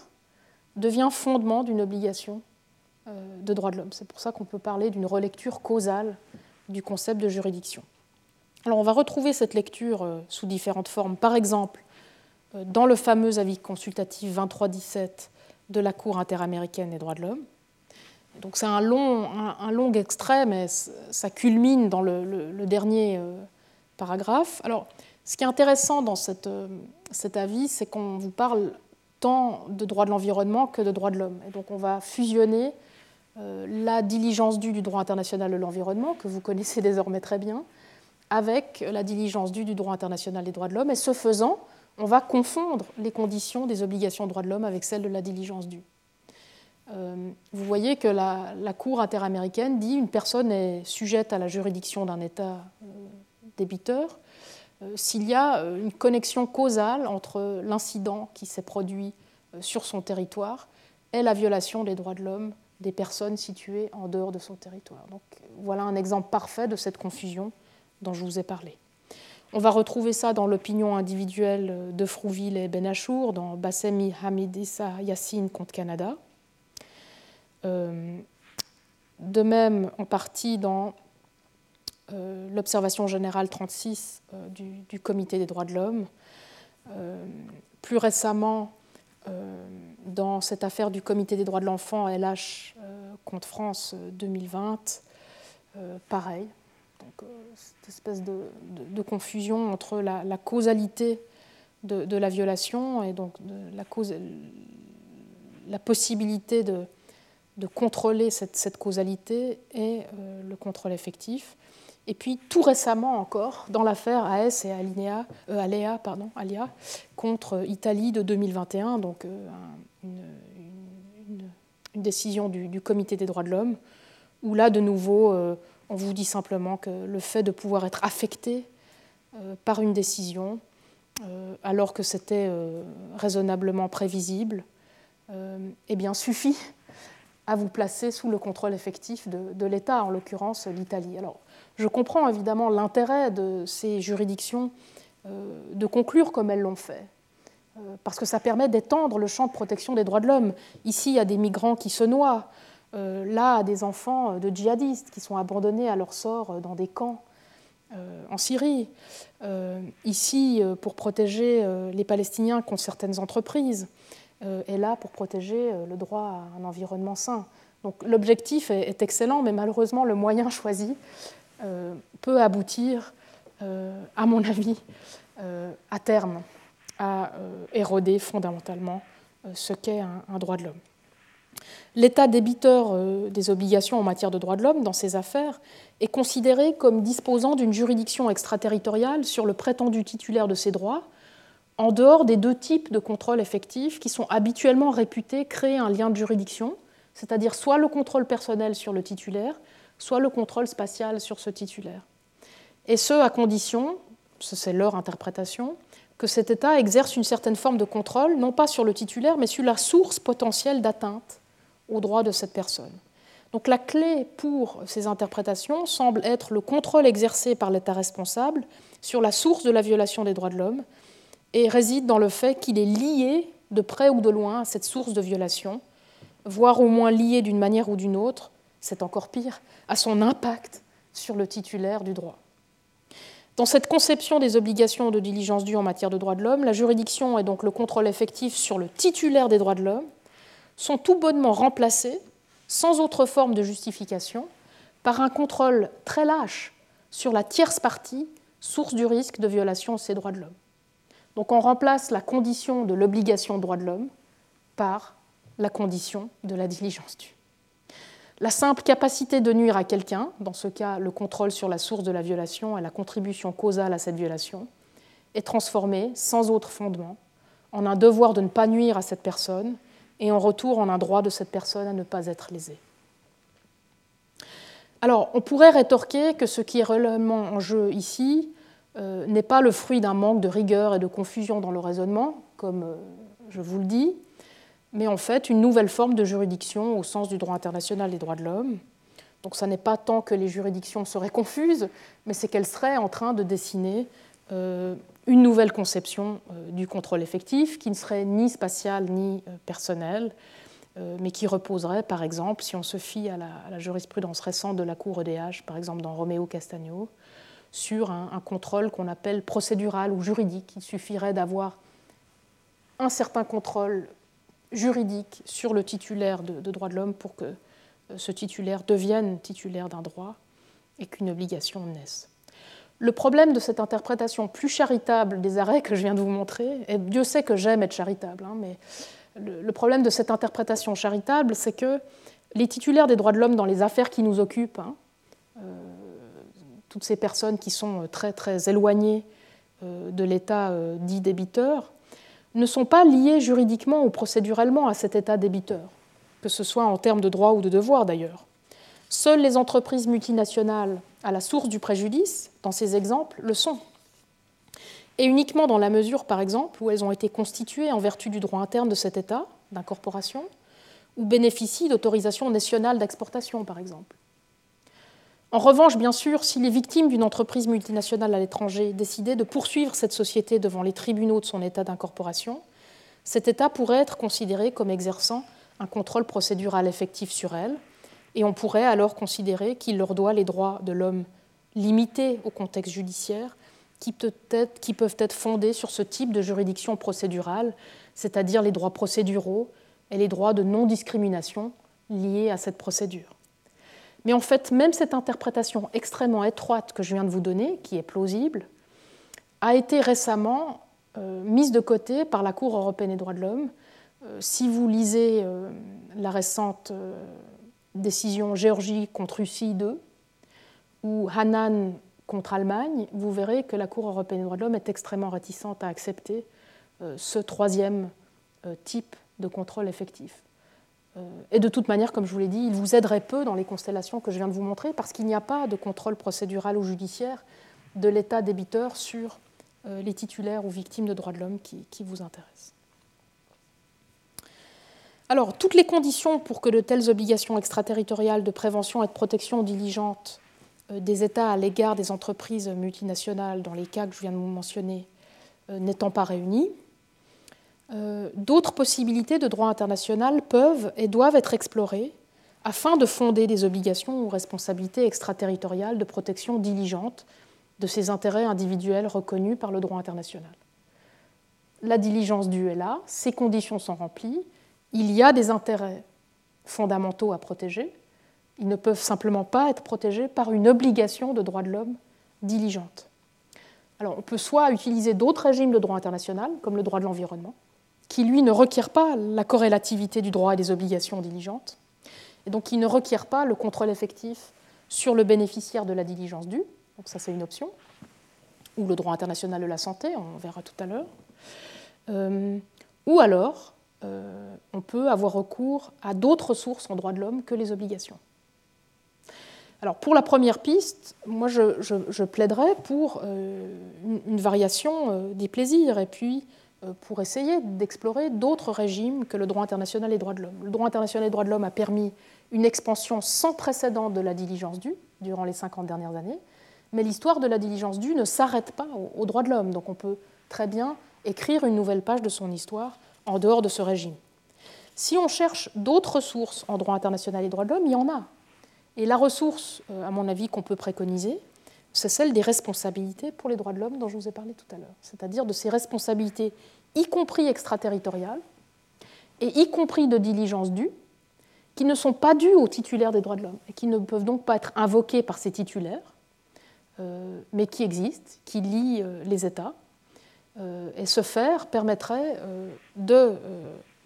devient fondement d'une obligation euh, de droits de l'homme. C'est pour ça qu'on peut parler d'une relecture causale du concept de juridiction. Alors on va retrouver cette lecture euh, sous différentes formes. Par exemple, euh, dans le fameux avis consultatif 2317 de la Cour interaméricaine des droits de l'homme. Donc c'est un long, un, long, extrait, mais ça culmine dans le, dernier euh, paragraphe. Alors, ce qui est intéressant dans euh, cet avis, c'est qu'on vous parle tant de droit de l'environnement que de droit de l'homme. Et donc on va fusionner euh, la diligence due du droit international de l'environnement, que vous connaissez désormais très bien, avec la diligence due du droit international des droits de l'homme. Et ce faisant, on va confondre les conditions des obligations de droits de l'homme avec celles de la diligence due. Euh, vous voyez que la, Cour interaméricaine dit une personne est sujette à la juridiction d'un État euh, débiteur euh, s'il y a une connexion causale entre l'incident qui s'est produit sur son territoire et la violation des droits de l'homme des personnes situées en dehors de son territoire. Donc voilà un exemple parfait de cette confusion dont je vous ai parlé. On va retrouver ça dans l'opinion individuelle de Frouville et Benachour, dans Bassemi Hamidissa Yassine contre Canada. Euh, de même, en partie dans euh, l'observation générale 36 euh, du, Comité des droits de l'homme. plus récemment, dans cette affaire du Comité des droits de l'enfant LH contre France 2020, pareil, euh, cette espèce de, confusion entre la, causalité de, la violation et donc la, possibilité de, contrôler cette, causalité et euh, le contrôle effectif. Et puis tout récemment encore, dans l'affaire AS et Alinea, euh, pardon, Alia contre Italie de 2021, donc une, décision du, Comité des droits de l'homme, où là de nouveau on vous dit simplement que le fait de pouvoir être affecté euh, par une décision, euh, alors que c'était euh, raisonnablement prévisible, eh bien, suffit à vous placer sous le contrôle effectif de, l'État, en l'occurrence l'Italie. Alors, je comprends évidemment l'intérêt de ces juridictions de conclure comme elles l'ont fait, parce que ça permet d'étendre le champ de protection des droits de l'homme. Ici, il y a des migrants qui se noient, là, des enfants de djihadistes qui sont abandonnés à leur sort dans des camps en Syrie. ici, pour protéger les Palestiniens contre certaines entreprises, et là, pour protéger le droit à un environnement sain. Donc l'objectif est, excellent, mais malheureusement, le moyen choisi peut aboutir, à mon avis, à terme, à éroder fondamentalement ce qu'est un, droit de l'homme. L'état débiteur des obligations en matière de droits de l'homme dans ces affaires est considéré comme disposant d'une juridiction extraterritoriale sur le prétendu titulaire de ces droits, en dehors des deux types de contrôle effectifs qui sont habituellement réputés créer un lien de juridiction, c'est-à-dire soit le contrôle personnel sur le titulaire, soit le contrôle spatial sur ce titulaire. Et ce, à condition, c'est leur interprétation, que cet État exerce une certaine forme de contrôle, non pas sur le titulaire, mais sur la source potentielle d'atteinte aux droits de cette personne. Donc la clé pour ces interprétations semble être le contrôle exercé par l'État responsable sur la source de la violation des droits de l'homme et réside dans le fait qu'il est lié de près ou de loin à cette source de violation, voire au moins lié d'une manière ou d'une autre, c'est encore pire, à son impact sur le titulaire du droit. Dans cette conception des obligations de diligence due en matière de droits de l'homme, la juridiction et donc le contrôle effectif sur le titulaire des droits de l'homme sont tout bonnement remplacés, sans autre forme de justification, par un contrôle très lâche sur la tierce partie, source du risque de violation de ces droits de l'homme. Donc on remplace la condition de l'obligation de droits de l'homme par la condition de la diligence due. La simple capacité de nuire à quelqu'un, dans ce cas le contrôle sur la source de la violation et la contribution causale à cette violation, est transformée, sans autre fondement, en un devoir de ne pas nuire à cette personne et en retour en un droit de cette personne à ne pas être lésée. Alors, on pourrait rétorquer que ce qui est réellement en jeu ici euh, n'est pas le fruit d'un manque de rigueur et de confusion dans le raisonnement, comme euh, je vous le dis, mais en fait une nouvelle forme de juridiction au sens du droit international des droits de l'homme. Donc ce n'est pas tant que les juridictions seraient confuses, mais c'est qu'elles seraient en train de dessiner une nouvelle conception euh, du contrôle effectif qui ne serait ni spatial ni euh, personnel, mais qui reposerait, par exemple, si on se fie à la, jurisprudence récente de la Cour EDH, par exemple dans Roméo Castagno, sur un, contrôle qu'on appelle procédural ou juridique. Il suffirait d'avoir un certain contrôle juridique sur le titulaire de, droits de l'homme pour que euh, ce titulaire devienne titulaire d'un droit et qu'une obligation naisse. Le problème de cette interprétation plus charitable des arrêts que je viens de vous montrer, et Dieu sait que j'aime être charitable, hein, mais le, problème de cette interprétation charitable, c'est que les titulaires des droits de l'homme dans les affaires qui nous occupent, hein, euh, toutes ces personnes qui sont très très éloignées euh, de l'état dit débiteur, ne sont pas liés juridiquement ou procéduralement à cet état débiteur, que ce soit en termes de droit ou de devoir d'ailleurs. Seules les entreprises multinationales à la source du préjudice, dans ces exemples, le sont. Et uniquement dans la mesure, par exemple, où elles ont été constituées en vertu du droit interne de cet État d'incorporation, ou bénéficient d'autorisation nationale d'exportation, par exemple. En revanche, bien sûr, si les victimes d'une entreprise multinationale à l'étranger décidaient de poursuivre cette société devant les tribunaux de son état d'incorporation, cet État pourrait être considéré comme exerçant un contrôle procédural effectif sur elle, et on pourrait alors considérer qu'il leur doit les droits de l'homme limités au contexte judiciaire, qui, peuvent être fondés sur ce type de juridiction procédurale, c'est-à-dire les droits procéduraux et les droits de non-discrimination liés à cette procédure. Mais en fait, même cette interprétation extrêmement étroite que je viens de vous donner, qui est plausible, a été récemment euh, mise de côté par la Cour européenne des droits de l'homme. Euh, si vous lisez euh, la récente décision Géorgie contre Russie 2 ou Hanan contre Allemagne, vous verrez que la Cour européenne des droits de l'homme est extrêmement réticente à accepter ce troisième type de contrôle effectif. Euh, et de toute manière, comme je vous l'ai dit, il vous aiderait peu dans les constellations que je viens de vous montrer parce qu'il n'y a pas de contrôle procédural ou judiciaire de l'état débiteur sur euh, les titulaires ou victimes de droits de l'homme qui, vous intéressent. Alors, toutes les conditions pour que de telles obligations extraterritoriales de prévention et de protection diligente euh, des États à l'égard des entreprises multinationales dans les cas que je viens de vous mentionner n'étant pas réunies, d'autres possibilités de droit international peuvent et doivent être explorées afin de fonder des obligations ou responsabilités extraterritoriales de protection diligente de ces intérêts individuels reconnus par le droit international. La diligence due est là, ces conditions sont remplies, il y a des intérêts fondamentaux à protéger, ils ne peuvent simplement pas être protégés par une obligation de droit de l'homme diligente. Alors on peut soit utiliser d'autres régimes de droit international, comme le droit de l'environnement, qui lui ne requiert pas la corrélativité du droit et des obligations diligentes, et donc qui ne requiert pas le contrôle effectif sur le bénéficiaire de la diligence due, donc ça c'est une option, ou le droit international de la santé, on verra tout à l'heure. Euh, ou alors, euh, on peut avoir recours à d'autres sources en droit de l'homme que les obligations. Alors pour la première piste, moi je, plaiderais pour euh, une, variation des plaisirs et puis pour essayer d'explorer d'autres régimes que le droit international et droits de l'homme. Le droit international et droits de l'homme a permis une expansion sans précédent de la diligence due durant les 50 dernières années, mais l'histoire de la diligence due ne s'arrête pas aux droits de l'homme. Donc on peut très bien écrire une nouvelle page de son histoire en dehors de ce régime. Si on cherche d'autres sources en droit international et droits de l'homme, il y en a. Et la ressource, euh, à mon avis, qu'on peut préconiser, c'est celle des responsabilités pour les droits de l'homme dont je vous ai parlé tout à l'heure, c'est-à-dire de ces responsabilités, y compris extraterritoriales, et y compris de diligence due, qui ne sont pas dues aux titulaires des droits de l'homme et qui ne peuvent donc pas être invoquées par ces titulaires, euh, mais qui existent, qui lient euh, les États. Euh, et ce faire permettrait de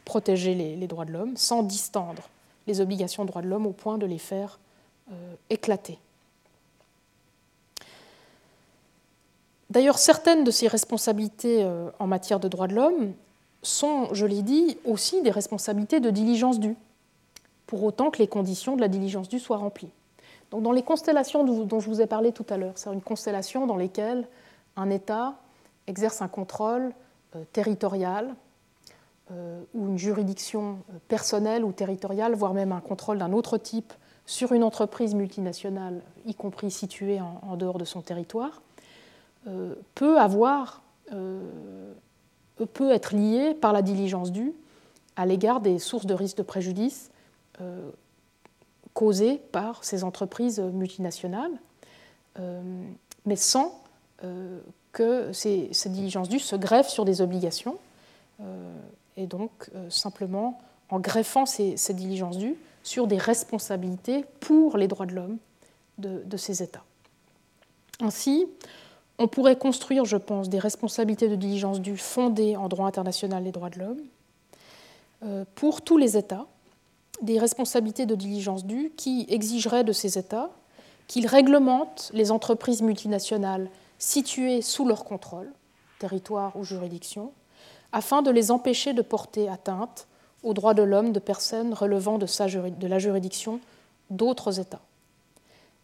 protéger les, droits de l'homme sans distendre les obligations de droits de l'homme au point de les faire éclater. D'ailleurs, certaines de ces responsabilités en matière de droits de l'homme sont, je l'ai dit, aussi des responsabilités de diligence due, pour autant que les conditions de la diligence due soient remplies. Donc, dans les constellations dont je vous ai parlé tout à l'heure, c'est une constellation dans lesquelles un État exerce un contrôle euh, territorial euh, ou une juridiction euh, personnelle ou territoriale, voire même un contrôle d'un autre type sur une entreprise multinationale, y compris située en, dehors de son territoire, peut avoir, peut être lié par la diligence due à l'égard des sources de risque de préjudice causées par ces entreprises multinationales, mais sans que ces, diligences dues se greffent sur des obligations, euh, et donc simplement en greffant ces, diligences dues sur des responsabilités pour les droits de l'homme de, de, ces États. Ainsi, on pourrait construire, je pense, des responsabilités de diligence due fondées en droit international des droits de l'homme pour tous les États, des responsabilités de diligence due qui exigeraient de ces États qu'ils réglementent les entreprises multinationales situées sous leur contrôle, territoire ou juridiction, afin de les empêcher de porter atteinte aux droits de l'homme de personnes relevant de, la juridiction d'autres États.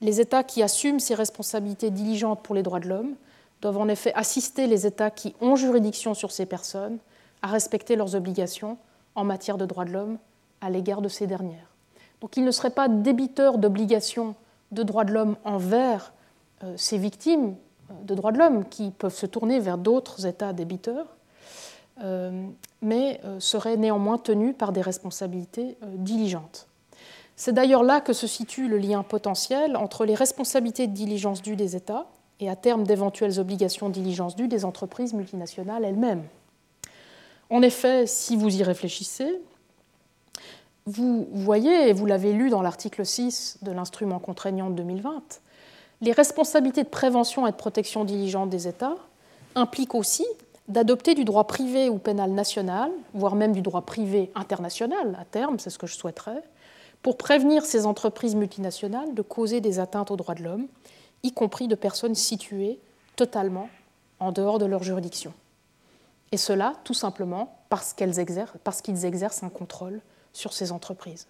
Les États qui assument ces responsabilités diligentes pour les droits de l'homme doivent en effet assister les États qui ont juridiction sur ces personnes à respecter leurs obligations en matière de droits de l'homme à l'égard de ces dernières. Donc il ne serait pas débiteur d'obligations de droits de l'homme envers euh, ces victimes de droits de l'homme qui peuvent se tourner vers d'autres États débiteurs, euh, mais serait néanmoins tenu par des responsabilités diligentes. C'est d'ailleurs là que se situe le lien potentiel entre les responsabilités de diligence dues des États et à terme d'éventuelles obligations de diligence dues des entreprises multinationales elles-mêmes. En effet, si vous y réfléchissez, vous voyez, et vous l'avez lu dans l'article 6 de l'instrument contraignant de 2020, les responsabilités de prévention et de protection diligente des États impliquent aussi d'adopter du droit privé ou pénal national, voire même du droit privé international à terme, c'est ce que je souhaiterais, pour prévenir ces entreprises multinationales de causer des atteintes aux droits de l'homme, y compris de personnes situées totalement en dehors de leur juridiction. Et cela tout simplement parce qu'ils exercent, exercent un contrôle sur ces entreprises.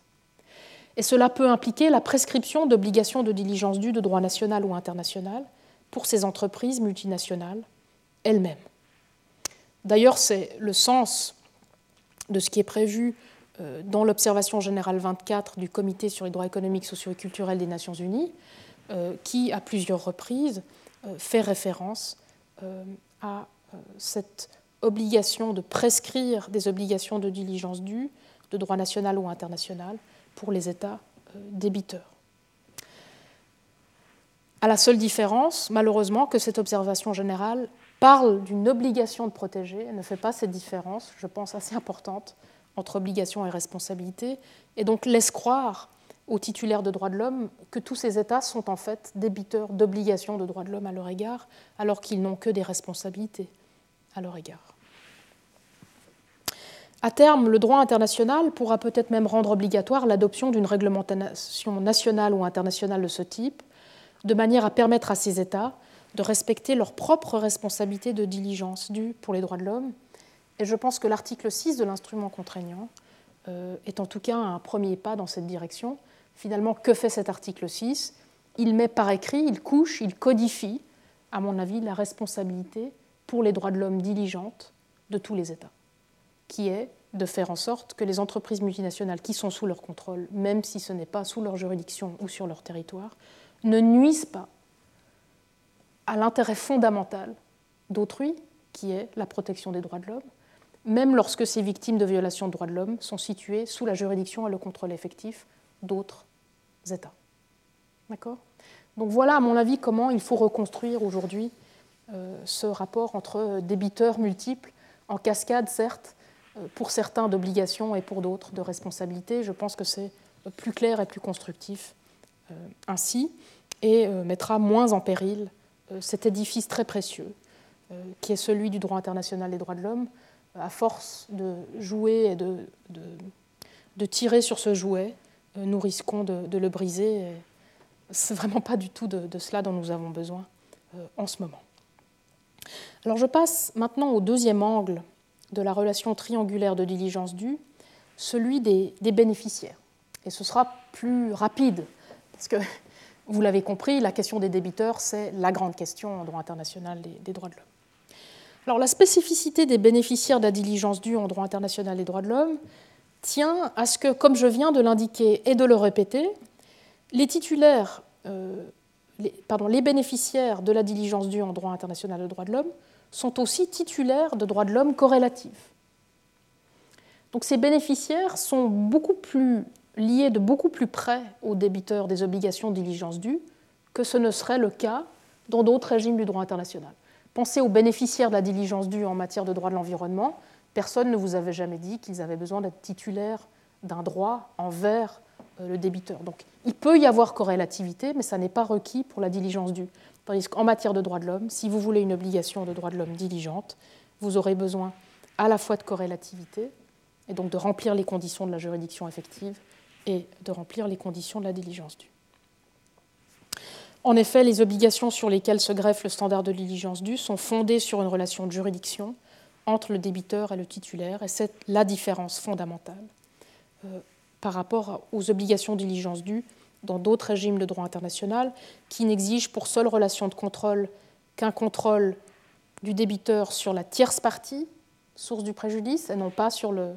Et cela peut impliquer la prescription d'obligations de diligence due de droit national ou international pour ces entreprises multinationales elles-mêmes. D'ailleurs, c'est le sens de ce qui est prévu euh, dans l'observation générale 24 du Comité sur les droits économiques, sociaux et culturels des Nations Unies, euh, qui, à plusieurs reprises, euh, fait référence à cette obligation de prescrire des obligations de diligence due, de droit national ou international, pour les États euh, débiteurs. À la seule différence, malheureusement, que cette observation générale parle d'une obligation de protéger, ne fait pas cette différence, je pense assez importante, entre obligation et responsabilité, et donc laisse croire aux titulaires de droits de l'homme que tous ces États sont en fait débiteurs d'obligations de droits de l'homme à leur égard, alors qu'ils n'ont que des responsabilités à leur égard. À terme, le droit international pourra peut-être même rendre obligatoire l'adoption d'une réglementation nationale ou internationale de ce type, de manière à permettre à ces États de respecter leurs propres responsabilités de diligence dues pour les droits de l'homme. Et je pense que l'article 6 de l'instrument contraignant euh, est en tout cas un premier pas dans cette direction. Finalement, que fait cet article 6 Il met par écrit, il couche, il codifie, à mon avis, la responsabilité pour les droits de l'homme diligentes de tous les États qui est de faire en sorte que les entreprises multinationales qui sont sous leur contrôle, même si ce n'est pas sous leur juridiction ou sur leur territoire, ne nuisent pas à l'intérêt fondamental d'autrui, qui est la protection des droits de l'homme, même lorsque ces victimes de violations de droits de l'homme sont situées sous la juridiction et le contrôle effectif d'autres États. D'accord? Donc voilà, à mon avis, comment il faut reconstruire aujourd'hui euh, ce rapport entre débiteurs multiples, en cascade certes, pour certains d'obligations et pour d'autres de responsabilités. Je pense que c'est plus clair et plus constructif euh, ainsi et euh, mettra moins en péril cet édifice très précieux qui est celui du droit international des droits de l'homme. À force de jouer et de, de, tirer sur ce jouet, nous risquons de, le briser. Ce n'est vraiment pas du tout de, cela dont nous avons besoin en ce moment. Alors je passe maintenant au deuxième angle de la relation triangulaire de diligence due, celui des, bénéficiaires. Et ce sera plus rapide, parce que vous l'avez compris, la question des débiteurs, c'est la grande question en droit international des, droits de l'homme. Alors la spécificité des bénéficiaires de la diligence due en droit international des droits de l'homme tient à ce que, comme je viens de l'indiquer et de le répéter, les titulaires, euh, les bénéficiaires de la diligence due en droit international des droits de l'homme sont aussi titulaires de droits de l'homme corrélatifs. Donc ces bénéficiaires sont beaucoup plus liés de beaucoup plus près aux débiteurs des obligations de diligence due que ce ne serait le cas dans d'autres régimes du droit international. Pensez aux bénéficiaires de la diligence due en matière de droit de l'environnement. Personne ne vous avait jamais dit qu'ils avaient besoin d'être titulaires d'un droit envers euh, le débiteur. Donc il peut y avoir corrélativité, mais ça n'est pas requis pour la diligence due. Tandis qu'en matière de droits de l'homme, si vous voulez une obligation de droits de l'homme diligente, vous aurez besoin à la fois de corrélativité, et donc de remplir les conditions de la juridiction effective, et de remplir les conditions de la diligence due. En effet, les obligations sur lesquelles se greffe le standard de diligence due sont fondées sur une relation de juridiction entre le débiteur et le titulaire, et c'est la différence fondamentale euh, par rapport aux obligations de diligence due dans d'autres régimes de droit international qui n'exigent pour seule relation de contrôle qu'un contrôle du débiteur sur la tierce partie, source du préjudice, et non pas sur le,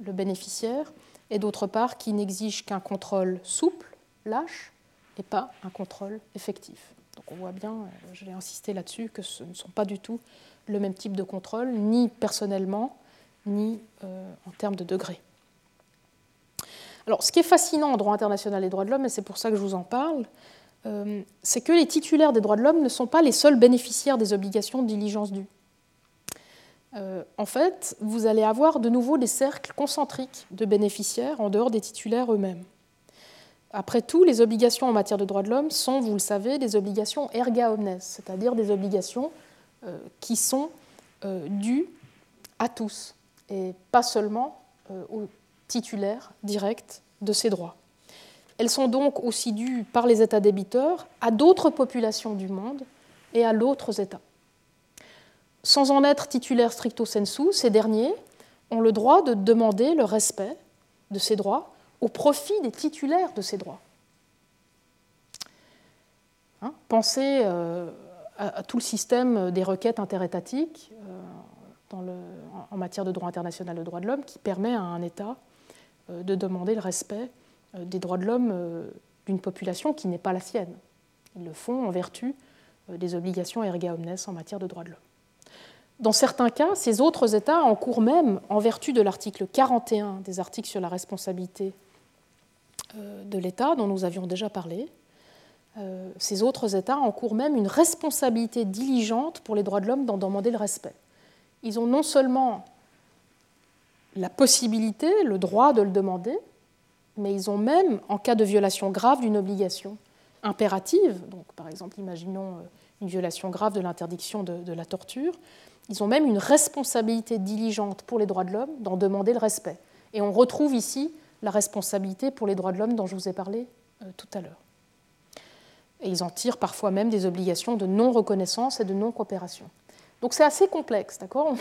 bénéficiaire, et d'autre part qui n'exigent qu'un contrôle souple, lâche, et pas un contrôle effectif. Donc on voit bien, euh, j'ai insisté là-dessus, que ce ne sont pas du tout le même type de contrôle, ni personnellement, ni euh, en termes de degré. Alors, ce qui est fascinant en droit international des droits de l'homme, et c'est pour ça que je vous en parle, euh, c'est que les titulaires des droits de l'homme ne sont pas les seuls bénéficiaires des obligations de diligence due. Euh, en fait, vous allez avoir de nouveau des cercles concentriques de bénéficiaires en dehors des titulaires eux-mêmes. Après tout, les obligations en matière de droits de l'homme sont, vous le savez, des obligations erga omnes, c'est-à-dire des obligations euh, qui sont dues à tous, et pas seulement aux titulaires directs de ces droits. Elles sont donc aussi dues par les États débiteurs à d'autres populations du monde et à d'autres États. Sans en être titulaires stricto sensu, ces derniers ont le droit de demander le respect de ces droits au profit des titulaires de ces droits. Hein, pensez euh, à, tout le système des requêtes interétatiques euh, en matière de droit international de droits de l'homme qui permet à un État de demander le respect euh, des droits de l'homme euh, d'une population qui n'est pas la sienne. Ils le font en vertu des obligations erga omnes en matière de droits de l'homme. Dans certains cas, ces autres États encourent même, en vertu de l'article 41 des articles sur la responsabilité euh, de l'État dont nous avions déjà parlé, euh, ces autres États encourent même une responsabilité diligente pour les droits de l'homme d'en demander le respect. Ils ont non seulement la possibilité, le droit de le demander, mais ils ont même, en cas de violation grave d'une obligation impérative, donc par exemple, imaginons euh, une violation grave de l'interdiction de, la torture, ils ont même une responsabilité diligente pour les droits de l'homme d'en demander le respect. Et on retrouve ici la responsabilité pour les droits de l'homme dont je vous ai parlé euh, tout à l'heure. Et ils en tirent parfois même des obligations de non-reconnaissance et de non-coopération. Donc c'est assez complexe, d'accord?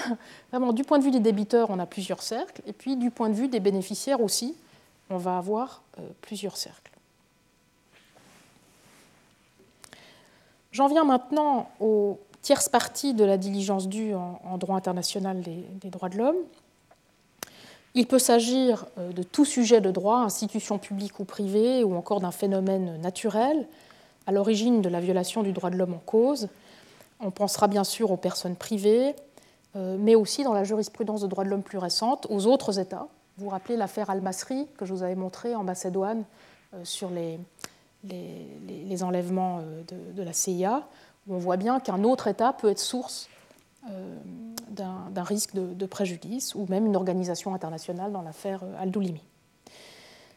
Vraiment, du point de vue des débiteurs, on a plusieurs cercles, et puis du point de vue des bénéficiaires aussi, on va avoir euh, plusieurs cercles. J'en viens maintenant aux tierces parties de la diligence due en, droit international des, droits de l'homme. Il peut s'agir euh, de tout sujet de droit, institution publique ou privée, ou encore d'un phénomène naturel à l'origine de la violation du droit de l'homme en cause. On pensera bien sûr aux personnes privées, euh, mais aussi dans la jurisprudence de droit de l'homme plus récente, aux autres États. Vous vous rappelez l'affaire Al-Masri que je vous avais montrée en Macédoine euh, sur les, enlèvements euh, de, la CIA, où on voit bien qu'un autre État peut être source d'un risque de, préjudice, ou même une organisation internationale dans l'affaire Al-Doulimi.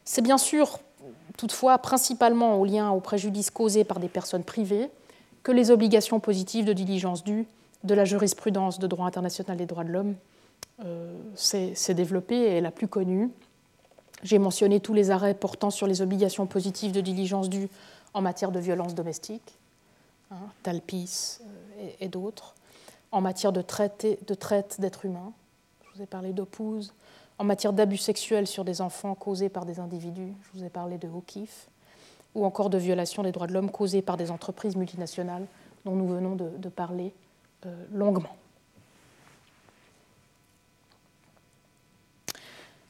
C'est bien sûr, toutefois, principalement au lien au préjudice causé par des personnes privées que les obligations positives de diligence due de la jurisprudence de droit international des droits de l'homme euh, s'est développée et est la plus connue. J'ai mentionné tous les arrêts portant sur les obligations positives de diligence due en matière de violence domestique, hein, Talpis euh, et, d'autres, en matière de traite d'êtres humains, je vous ai parlé d'Opouze, en matière d'abus sexuels sur des enfants causés par des individus, je vous ai parlé de O'Keeffe, ou encore de violations des droits de l'homme causées par des entreprises multinationales dont nous venons de, parler euh, longuement.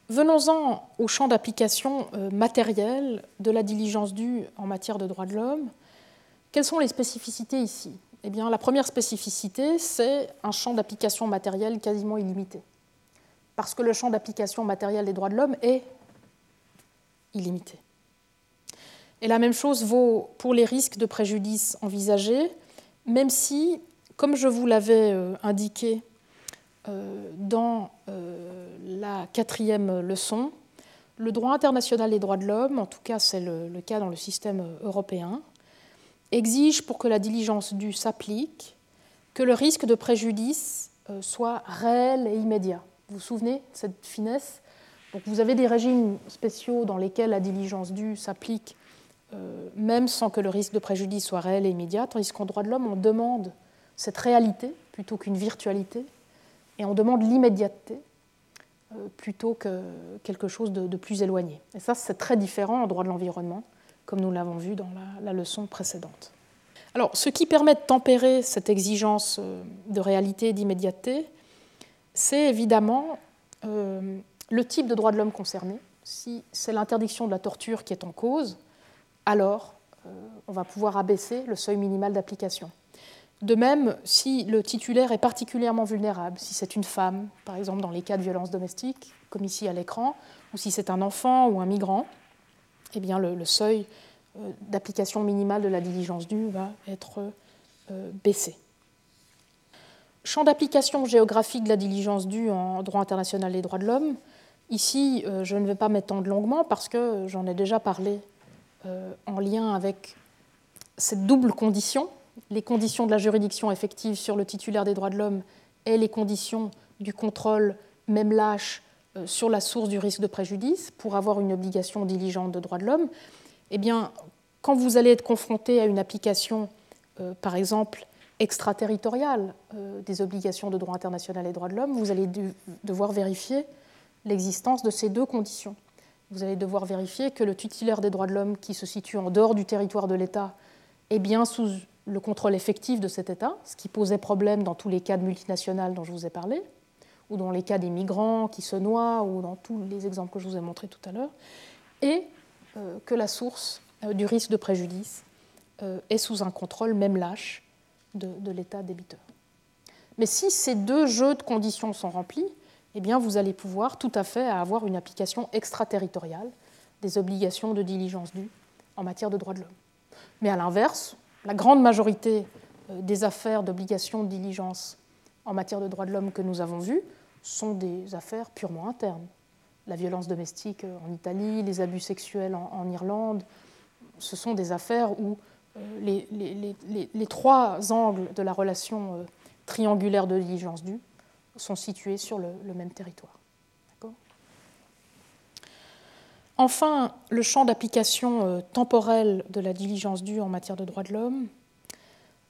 Venons-en au champ d'application euh, matériel de la diligence due en matière de droits de l'homme. Quelles sont les spécificités ici? Eh bien, La première spécificité, c'est un champ d'application matériel quasiment illimité. Parce que le champ d'application matériel des droits de l'homme est illimité. Et la même chose vaut pour les risques de préjudice envisagés, même si, comme je vous l'avais euh, indiqué euh, dans euh, la quatrième leçon, le droit international des droits de l'homme, en tout cas c'est le, cas dans le système européen, exige pour que la diligence due s'applique que le risque de préjudice soit réel et immédiat. Vous vous souvenez de cette finesse? Vous avez des régimes spéciaux dans lesquels la diligence due s'applique même sans que le risque de préjudice soit réel et immédiat, tandis qu'en droit de l'homme, on demande cette réalité plutôt qu'une virtualité, et on demande l'immédiateté euh, plutôt que quelque chose de, plus éloigné. Et ça, c'est très différent en droit de l'environnement, comme nous l'avons vu dans la, leçon précédente. Alors, ce qui permet de tempérer cette exigence euh, de réalité et d'immédiateté, c'est évidemment le type de droit de l'homme concerné. Si c'est l'interdiction de la torture qui est en cause, alors euh, on va pouvoir abaisser le seuil minimal d'application. De même, si le titulaire est particulièrement vulnérable, si c'est une femme, par exemple dans les cas de violence domestique, comme ici à l'écran, ou si c'est un enfant ou un migrant, eh bien le, seuil euh, d'application minimale de la diligence due va être euh, baissé. Champ d'application géographique de la diligence due en droit international des droits de l'homme. Ici, je ne vais pas m'étendre longuement parce que j'en ai déjà parlé en lien avec cette double condition, les conditions de la juridiction effective sur le titulaire des droits de l'homme et les conditions du contrôle, même lâche, euh, sur la source du risque de préjudice pour avoir une obligation diligente de droits de l'homme, eh quand vous allez être confronté à une application, euh, par exemple, extraterritoriale des obligations de droit international et droits de l'homme, vous allez devoir vérifier l'existence de ces deux conditions vous allez devoir vérifier que le titulaire des droits de l'homme qui se situe en dehors du territoire de l'État est bien sous le contrôle effectif de cet État, ce qui posait problème dans tous les cas de multinationales dont je vous ai parlé, ou dans les cas des migrants qui se noient, ou dans tous les exemples que je vous ai montrés tout à l'heure, et euh, que la source euh, du risque de préjudice euh, est sous un contrôle même lâche de l'État débiteur. Mais si ces deux jeux de conditions sont remplis, eh vous allez pouvoir tout à fait avoir une application extraterritoriale des obligations de diligence due en matière de droits de l'homme. Mais à l'inverse, la grande majorité euh, des affaires d'obligation de diligence en matière de droits de l'homme que nous avons vues sont des affaires purement internes. La violence domestique euh, en Italie, les abus sexuels en, Irlande, ce sont des affaires où euh, les, trois angles de la relation triangulaire de diligence due sont situés sur le, même territoire. Enfin, le champ d'application euh, temporel de la diligence due en matière de droits de l'homme.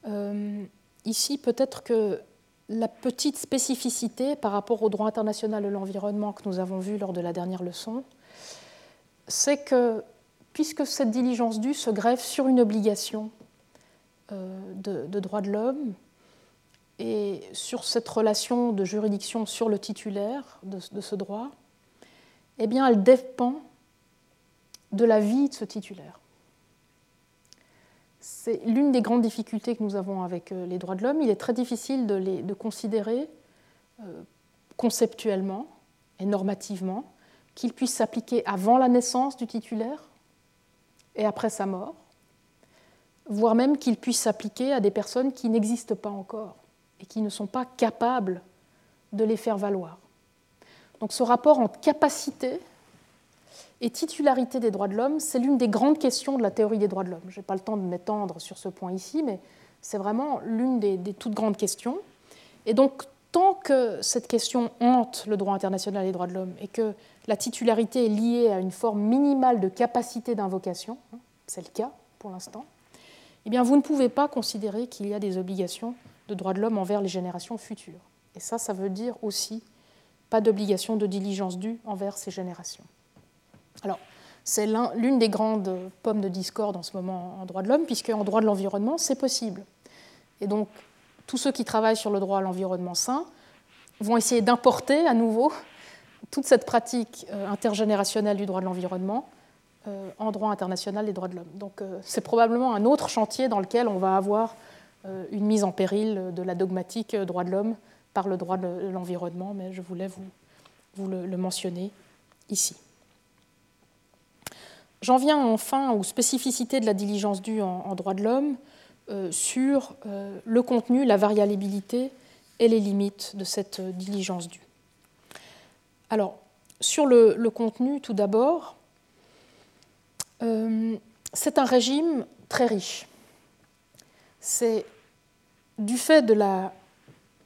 Euh, ici, peut-être que la petite spécificité par rapport au droit international de l'environnement que nous avons vu lors de la dernière leçon, c'est que puisque cette diligence due se greffe sur une obligation euh, de, de droits de l'homme, et sur cette relation de juridiction sur le titulaire de, ce droit, eh bien, elle dépend de la vie de ce titulaire. C'est l'une des grandes difficultés que nous avons avec euh, les droits de l'homme. Il est très difficile de, les, considérer euh, conceptuellement et normativement qu'ils puissent s'appliquer avant la naissance du titulaire et après sa mort, voire même qu'ils puissent s'appliquer à des personnes qui n'existent pas encore et qui ne sont pas capables de les faire valoir. Donc ce rapport entre capacité et titularité des droits de l'homme, c'est l'une des grandes questions de la théorie des droits de l'homme. Je n'ai pas le temps de m'étendre sur ce point ici, mais c'est vraiment l'une des, toutes grandes questions. Et donc, tant que cette question hante le droit international des droits de l'homme et que la titularité est liée à une forme minimale de capacité d'invocation, hein, c'est le cas pour l'instant, eh bien, vous ne pouvez pas considérer qu'il y a des obligations de droits de l'homme envers les générations futures. Et ça, ça veut dire aussi pas d'obligation de diligence due envers ces générations. Alors, c'est l'une des grandes pommes de discorde en ce moment en droit de l'homme, puisque en droit de l'environnement, c'est possible. Et donc, tous ceux qui travaillent sur le droit à l'environnement sain vont essayer d'importer à nouveau toute cette pratique euh, intergénérationnelle du droit de l'environnement euh, en droit international des droits de l'homme. Donc, euh, c'est probablement un autre chantier dans lequel on va avoir une mise en péril de la dogmatique droit de l'homme par le droit de l'environnement, mais je voulais vous, le, mentionner ici. J'en viens enfin aux spécificités de la diligence due en, droit de l'homme euh, sur euh, le contenu, la variabilité et les limites de cette diligence due. Alors, sur le contenu, tout d'abord, c'est un régime très riche c'est du fait de la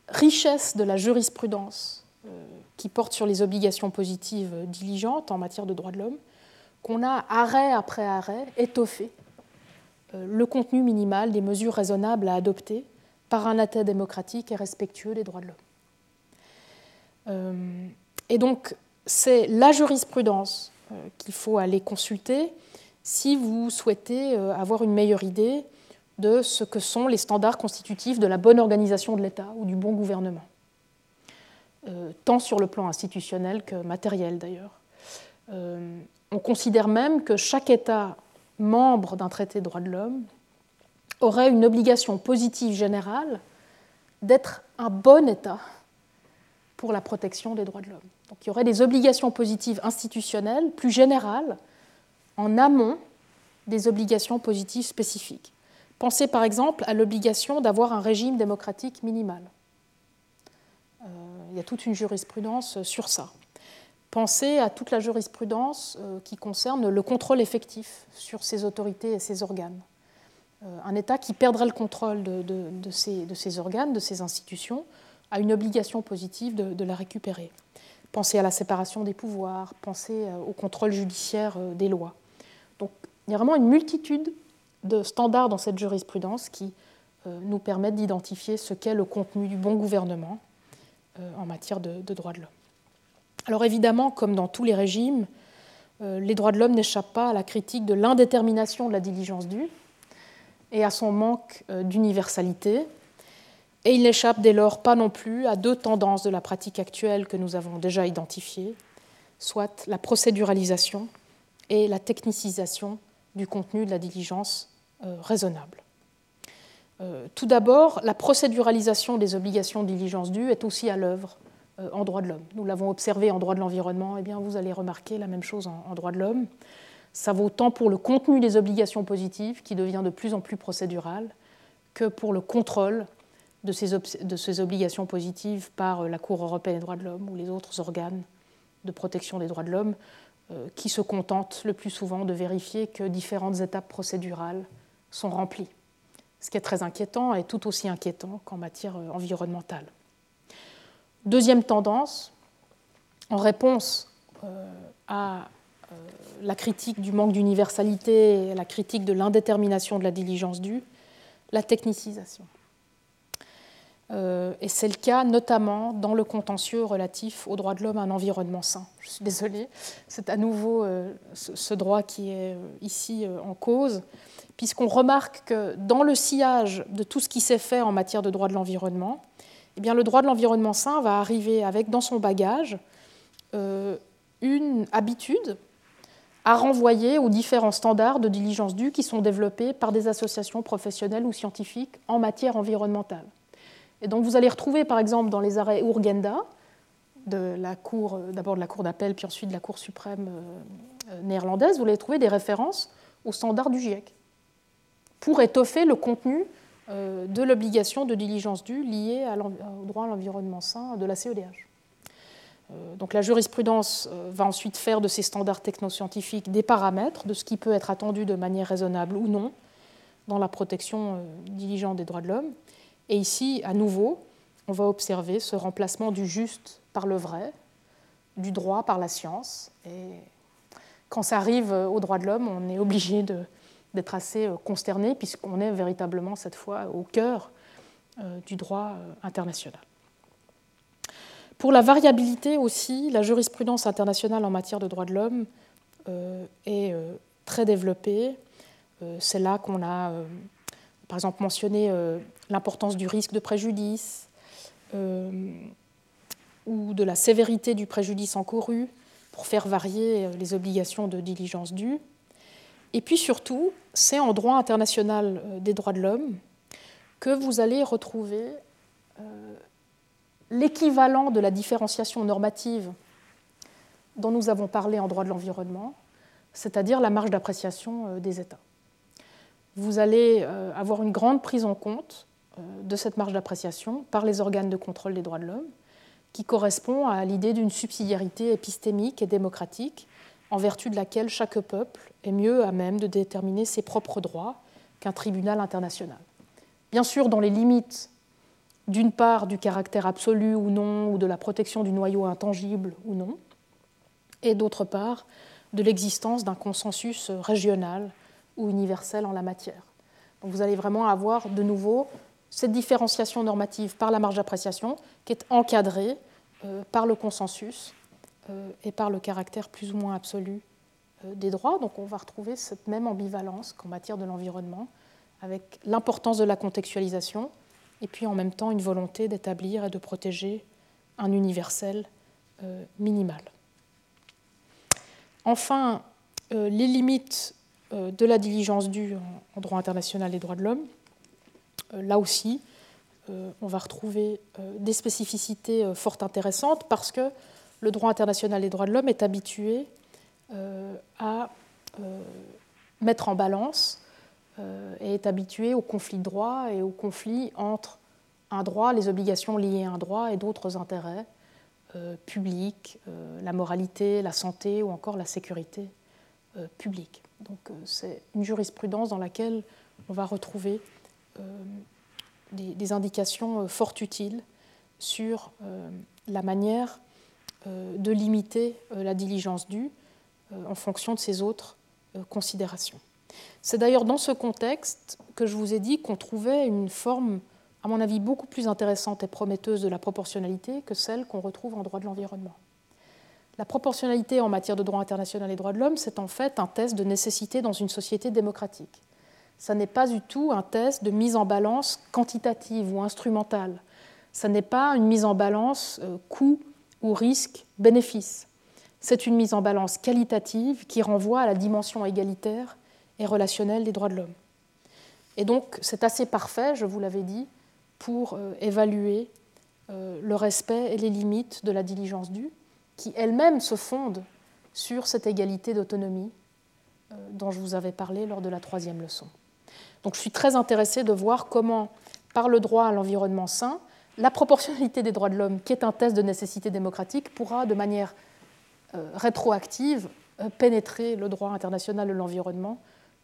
richesse de la jurisprudence euh, qui porte sur les obligations positives diligentes en matière de droits de l'homme qu'on a, arrêt après arrêt, étoffé euh, le contenu minimal des mesures raisonnables à adopter par un État démocratique et respectueux des droits de l'homme. Euh, et donc, c'est la jurisprudence qu'il faut aller consulter si vous souhaitez avoir une meilleure idée de ce que sont les standards constitutifs de la bonne organisation de l'État ou du bon gouvernement, euh, tant sur le plan institutionnel que matériel d'ailleurs. Euh, on considère même que chaque État membre d'un traité de droits de l'homme aurait une obligation positive générale d'être un bon État pour la protection des droits de l'homme. Donc il y aurait des obligations positives institutionnelles plus générales en amont des obligations positives spécifiques. Pensez par exemple à l'obligation d'avoir un régime démocratique minimal. Euh, il y a toute une jurisprudence sur ça. Pensez à toute la jurisprudence euh, qui concerne le contrôle effectif sur ces autorités et ces organes. Euh, un État qui perdrait le contrôle de, ces, organes, de ces institutions, a une obligation positive de, la récupérer. Pensez à la séparation des pouvoirs, pensez au contrôle judiciaire des lois. Donc il y a vraiment une multitude de standards dans cette jurisprudence qui euh, nous permettent d'identifier ce qu'est le contenu du bon gouvernement euh, en matière de, droits de l'homme. Alors évidemment, comme dans tous les régimes, euh, les droits de l'homme n'échappent pas à la critique de l'indétermination de la diligence due et à son manque d'universalité. Et il n'échappe dès lors pas non plus à deux tendances de la pratique actuelle que nous avons déjà identifiées, soit la procéduralisation et la technicisation du contenu de la diligence raisonnable. tout d'abord, la procéduralisation des obligations de diligence due est aussi à l'œuvre en droit de l'homme. Nous l'avons observé en droit de l'environnement, eh bien vous allez remarquer la même chose en, droit de l'homme. Ça vaut tant pour le contenu des obligations positives, qui devient de plus en plus procédural, que pour le contrôle de ces, de ces obligations positives par la Cour européenne des droits de l'homme ou les autres organes de protection des droits de l'homme, euh, qui se contentent le plus souvent de vérifier que différentes étapes procédurales sont remplies. Ce qui est très inquiétant et tout aussi inquiétant qu'en matière euh, environnementale. Deuxième tendance, en réponse euh, à la critique du manque d'universalité la critique de l'indétermination de la diligence due, la technicisation. Euh, et c'est le cas notamment dans le contentieux relatif aux droits de l'homme à un environnement sain. Je suis désolée, c'est à nouveau euh, ce droit qui est euh, ici en cause, puisqu'on remarque que dans le sillage de tout ce qui s'est fait en matière de droit de l'environnement, eh bien, le droit de l'environnement sain va arriver avec dans son bagage une habitude à renvoyer aux différents standards de diligence due qui sont développés par des associations professionnelles ou scientifiques en matière environnementale. Et donc vous allez retrouver par exemple dans les arrêts Urgenda, de la cour, euh, d'abord de la Cour d'appel, puis ensuite de la Cour suprême euh, euh, néerlandaise, vous allez trouver des références aux standards du GIEC pour étoffer le contenu de l'obligation de diligence due liée au droit à l'environnement sain de la CEDH. Donc la jurisprudence va ensuite faire de ces standards technoscientifiques des paramètres de ce qui peut être attendu de manière raisonnable ou non dans la protection diligente des droits de l'homme. Et ici, à nouveau, on va observer ce remplacement du juste par le vrai, du droit par la science. Et quand ça arrive aux droits de l'homme, on est obligé d'être assez euh, consterné, puisqu'on est véritablement cette fois au cœur euh, du droit euh, international. Pour la variabilité aussi, la jurisprudence internationale en matière de droits de l'homme est très développée. C'est là qu'on a par exemple mentionné l'importance du risque de préjudice euh, ou de la sévérité du préjudice encouru pour faire varier euh, les obligations de diligence due. Et puis surtout, c'est en droit international des droits de l'homme que vous allez retrouver l'équivalent de la différenciation normative dont nous avons parlé en droit de l'environnement, c'est-à-dire la marge d'appréciation des États vous allez euh, avoir une grande prise en compte euh, de cette marge d'appréciation par les organes de contrôle des droits de l'homme, qui correspond à l'idée d'une subsidiarité épistémique et démocratique, en vertu de laquelle chaque peuple est mieux à même de déterminer ses propres droits qu'un tribunal international. Bien sûr, dans les limites d'une part du caractère absolu ou non, ou de la protection du noyau intangible ou non, et d'autre part de l'existence d'un consensus régional ou universelle en la matière. Donc vous allez vraiment avoir de nouveau cette différenciation normative par la marge d'appréciation qui est encadrée euh, par le consensus euh, et par le caractère plus ou moins absolu euh, des droits. Donc on va retrouver cette même ambivalence qu'en matière de l'environnement, avec l'importance de la contextualisation et puis en même temps une volonté d'établir et de protéger un universel minimal. Enfin, les limites de la diligence due en droit international et droits de l'homme. Euh, là aussi, euh, on va retrouver des spécificités fort intéressantes parce que le droit international et droits de l'homme est habitué à mettre en balance et est habitué au conflit de droit et au conflit entre un droit, les obligations liées à un droit et d'autres intérêts publics, la moralité, la santé ou encore la sécurité publique. Donc euh, c'est une jurisprudence dans laquelle on va retrouver euh, des, indications euh, fort utiles sur la manière de limiter la diligence due en fonction de ces autres considérations. C'est d'ailleurs dans ce contexte que je vous ai dit qu'on trouvait une forme, à mon avis, beaucoup plus intéressante et prometteuse de la proportionnalité que celle qu'on retrouve en droit de l'environnement. La proportionnalité en matière de droit international et droits de l'homme, c'est en fait un test de nécessité dans une société démocratique. Ça n'est pas du tout un test de mise en balance quantitative ou instrumentale. Ça n'est pas une mise en balance euh, coût ou risque bénéfice. C'est une mise en balance qualitative qui renvoie à la dimension égalitaire et relationnelle des droits de l'homme. Et donc, c'est assez parfait, je vous l'avais dit, pour euh, évaluer euh, le respect et les limites de la diligence due, qui elle-même se fonde sur cette égalité d'autonomie dont je vous avais parlé lors de la troisième leçon. Donc, je suis très intéressée de voir comment, par le droit à l'environnement sain, la proportionnalité des droits de l'homme, qui est un test de nécessité démocratique, pourra de manière rétroactive pénétrer le droit international de l'environnement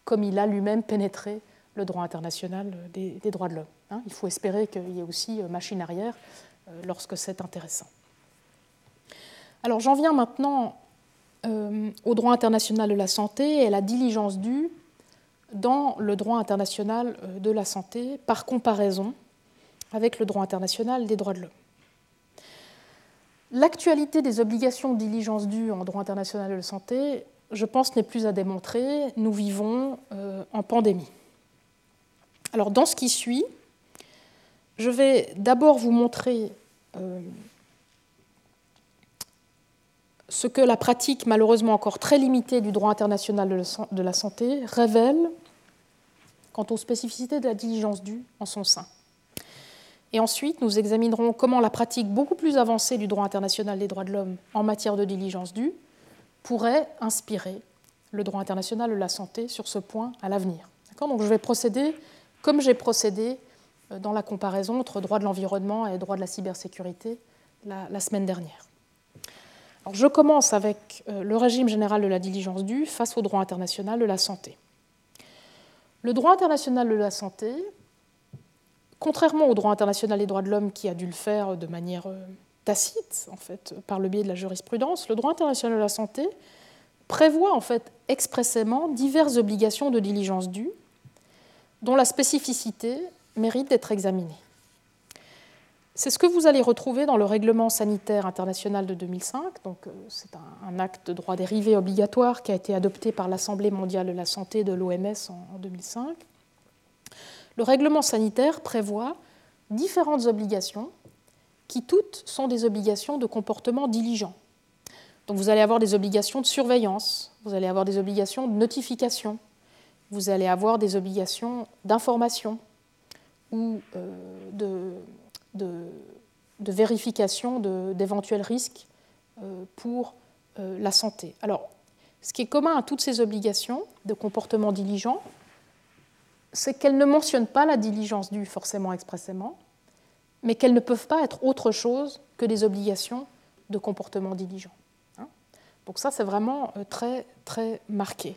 comme il a lui-même pénétré le droit international des, droits de l'homme. Hein. il faut espérer qu'il y ait aussi euh, machine arrière euh, lorsque c'est intéressant. Alors j'en viens maintenant euh, au droit international de la santé et à la diligence due dans le droit international de la santé par comparaison avec le droit international des droits de l'homme. L'actualité des obligations de diligence due en droit international de la santé, je pense, n'est plus à démontrer. Nous vivons en pandémie. Alors dans ce qui suit, je vais d'abord vous montrer euh, ce que la pratique, malheureusement encore très limitée du droit international de la santé, révèle quant aux spécificités de la diligence due en son sein. Et ensuite, nous examinerons comment la pratique beaucoup plus avancée du droit international des droits de l'homme en matière de diligence due pourrait inspirer le droit international de la santé sur ce point à l'avenir. Donc je vais procéder comme j'ai procédé euh, dans la comparaison entre droit de l'environnement et droit de la cybersécurité la, semaine dernière. Alors, je commence avec euh, le régime général de la diligence due face au droit international de la santé. Le droit international de la santé, contrairement au droit international des droits de l'homme qui a dû le faire de manière euh, tacite, en fait, par le biais de la jurisprudence, le droit international de la santé prévoit en fait expressément diverses obligations de diligence due dont la spécificité mérite d'être examinée. C'est ce que vous allez retrouver dans le règlement sanitaire international de 2005. Donc, euh, c'est un, acte de droit dérivé obligatoire qui a été adopté par l'Assemblée mondiale de la santé de l'OMS en, 2005. Le règlement sanitaire prévoit différentes obligations qui toutes sont des obligations de comportement diligent. Donc vous allez avoir des obligations de surveillance, vous allez avoir des obligations de notification, vous allez avoir des obligations d'information ou euh, de, vérification d'éventuels risques euh, pour euh, la santé. Alors, ce qui est commun à toutes ces obligations de comportement diligent, c'est qu'elles ne mentionnent pas la diligence due forcément expressément, mais qu'elles ne peuvent pas être autre chose que des obligations de comportement diligent. Hein. Donc ça, c'est vraiment très, très marqué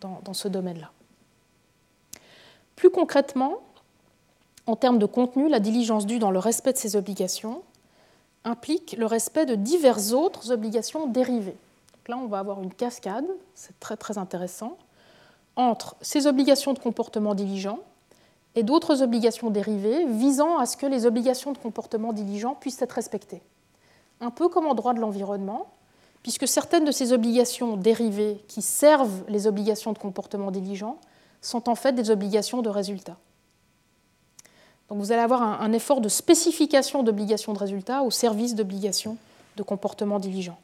dans ce domaine-là. Plus concrètement, en termes de contenu, la diligence due dans le respect de ces obligations implique le respect de diverses autres obligations dérivées. là, on va avoir une cascade, c'est très très intéressant, entre ces obligations de comportement diligent et d'autres obligations dérivées visant à ce que les obligations de comportement diligent puissent être respectées. Un peu comme en droit de l'environnement, puisque certaines de ces obligations dérivées qui servent les obligations de comportement diligent sont en fait des obligations de résultat. Donc vous allez avoir un, effort de spécification d'obligations de résultat au service d'obligations de comportement diligent.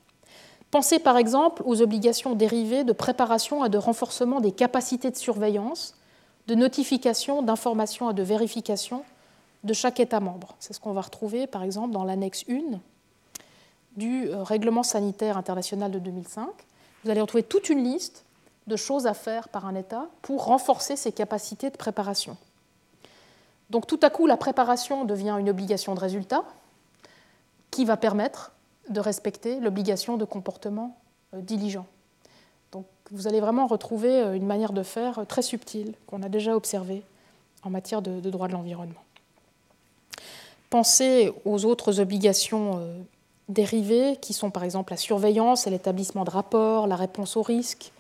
Pensez par exemple aux obligations dérivées de préparation et de renforcement des capacités de surveillance, de notification, d'information et de vérification de chaque État membre. C'est ce qu'on va retrouver par exemple dans l'annexe 1 du euh, règlement sanitaire international de 2005. Vous allez retrouver toute une liste de choses à faire par un État pour renforcer ses capacités de préparation. Donc tout à coup, la préparation devient une obligation de résultat qui va permettre de respecter l'obligation de comportement euh, diligent. Donc vous allez vraiment retrouver euh, une manière de faire très subtile qu'on a déjà observée en matière de, droit de l'environnement. Pensez aux autres obligations euh, dérivées qui sont par exemple la surveillance et l'établissement de rapports, la réponse aux risques,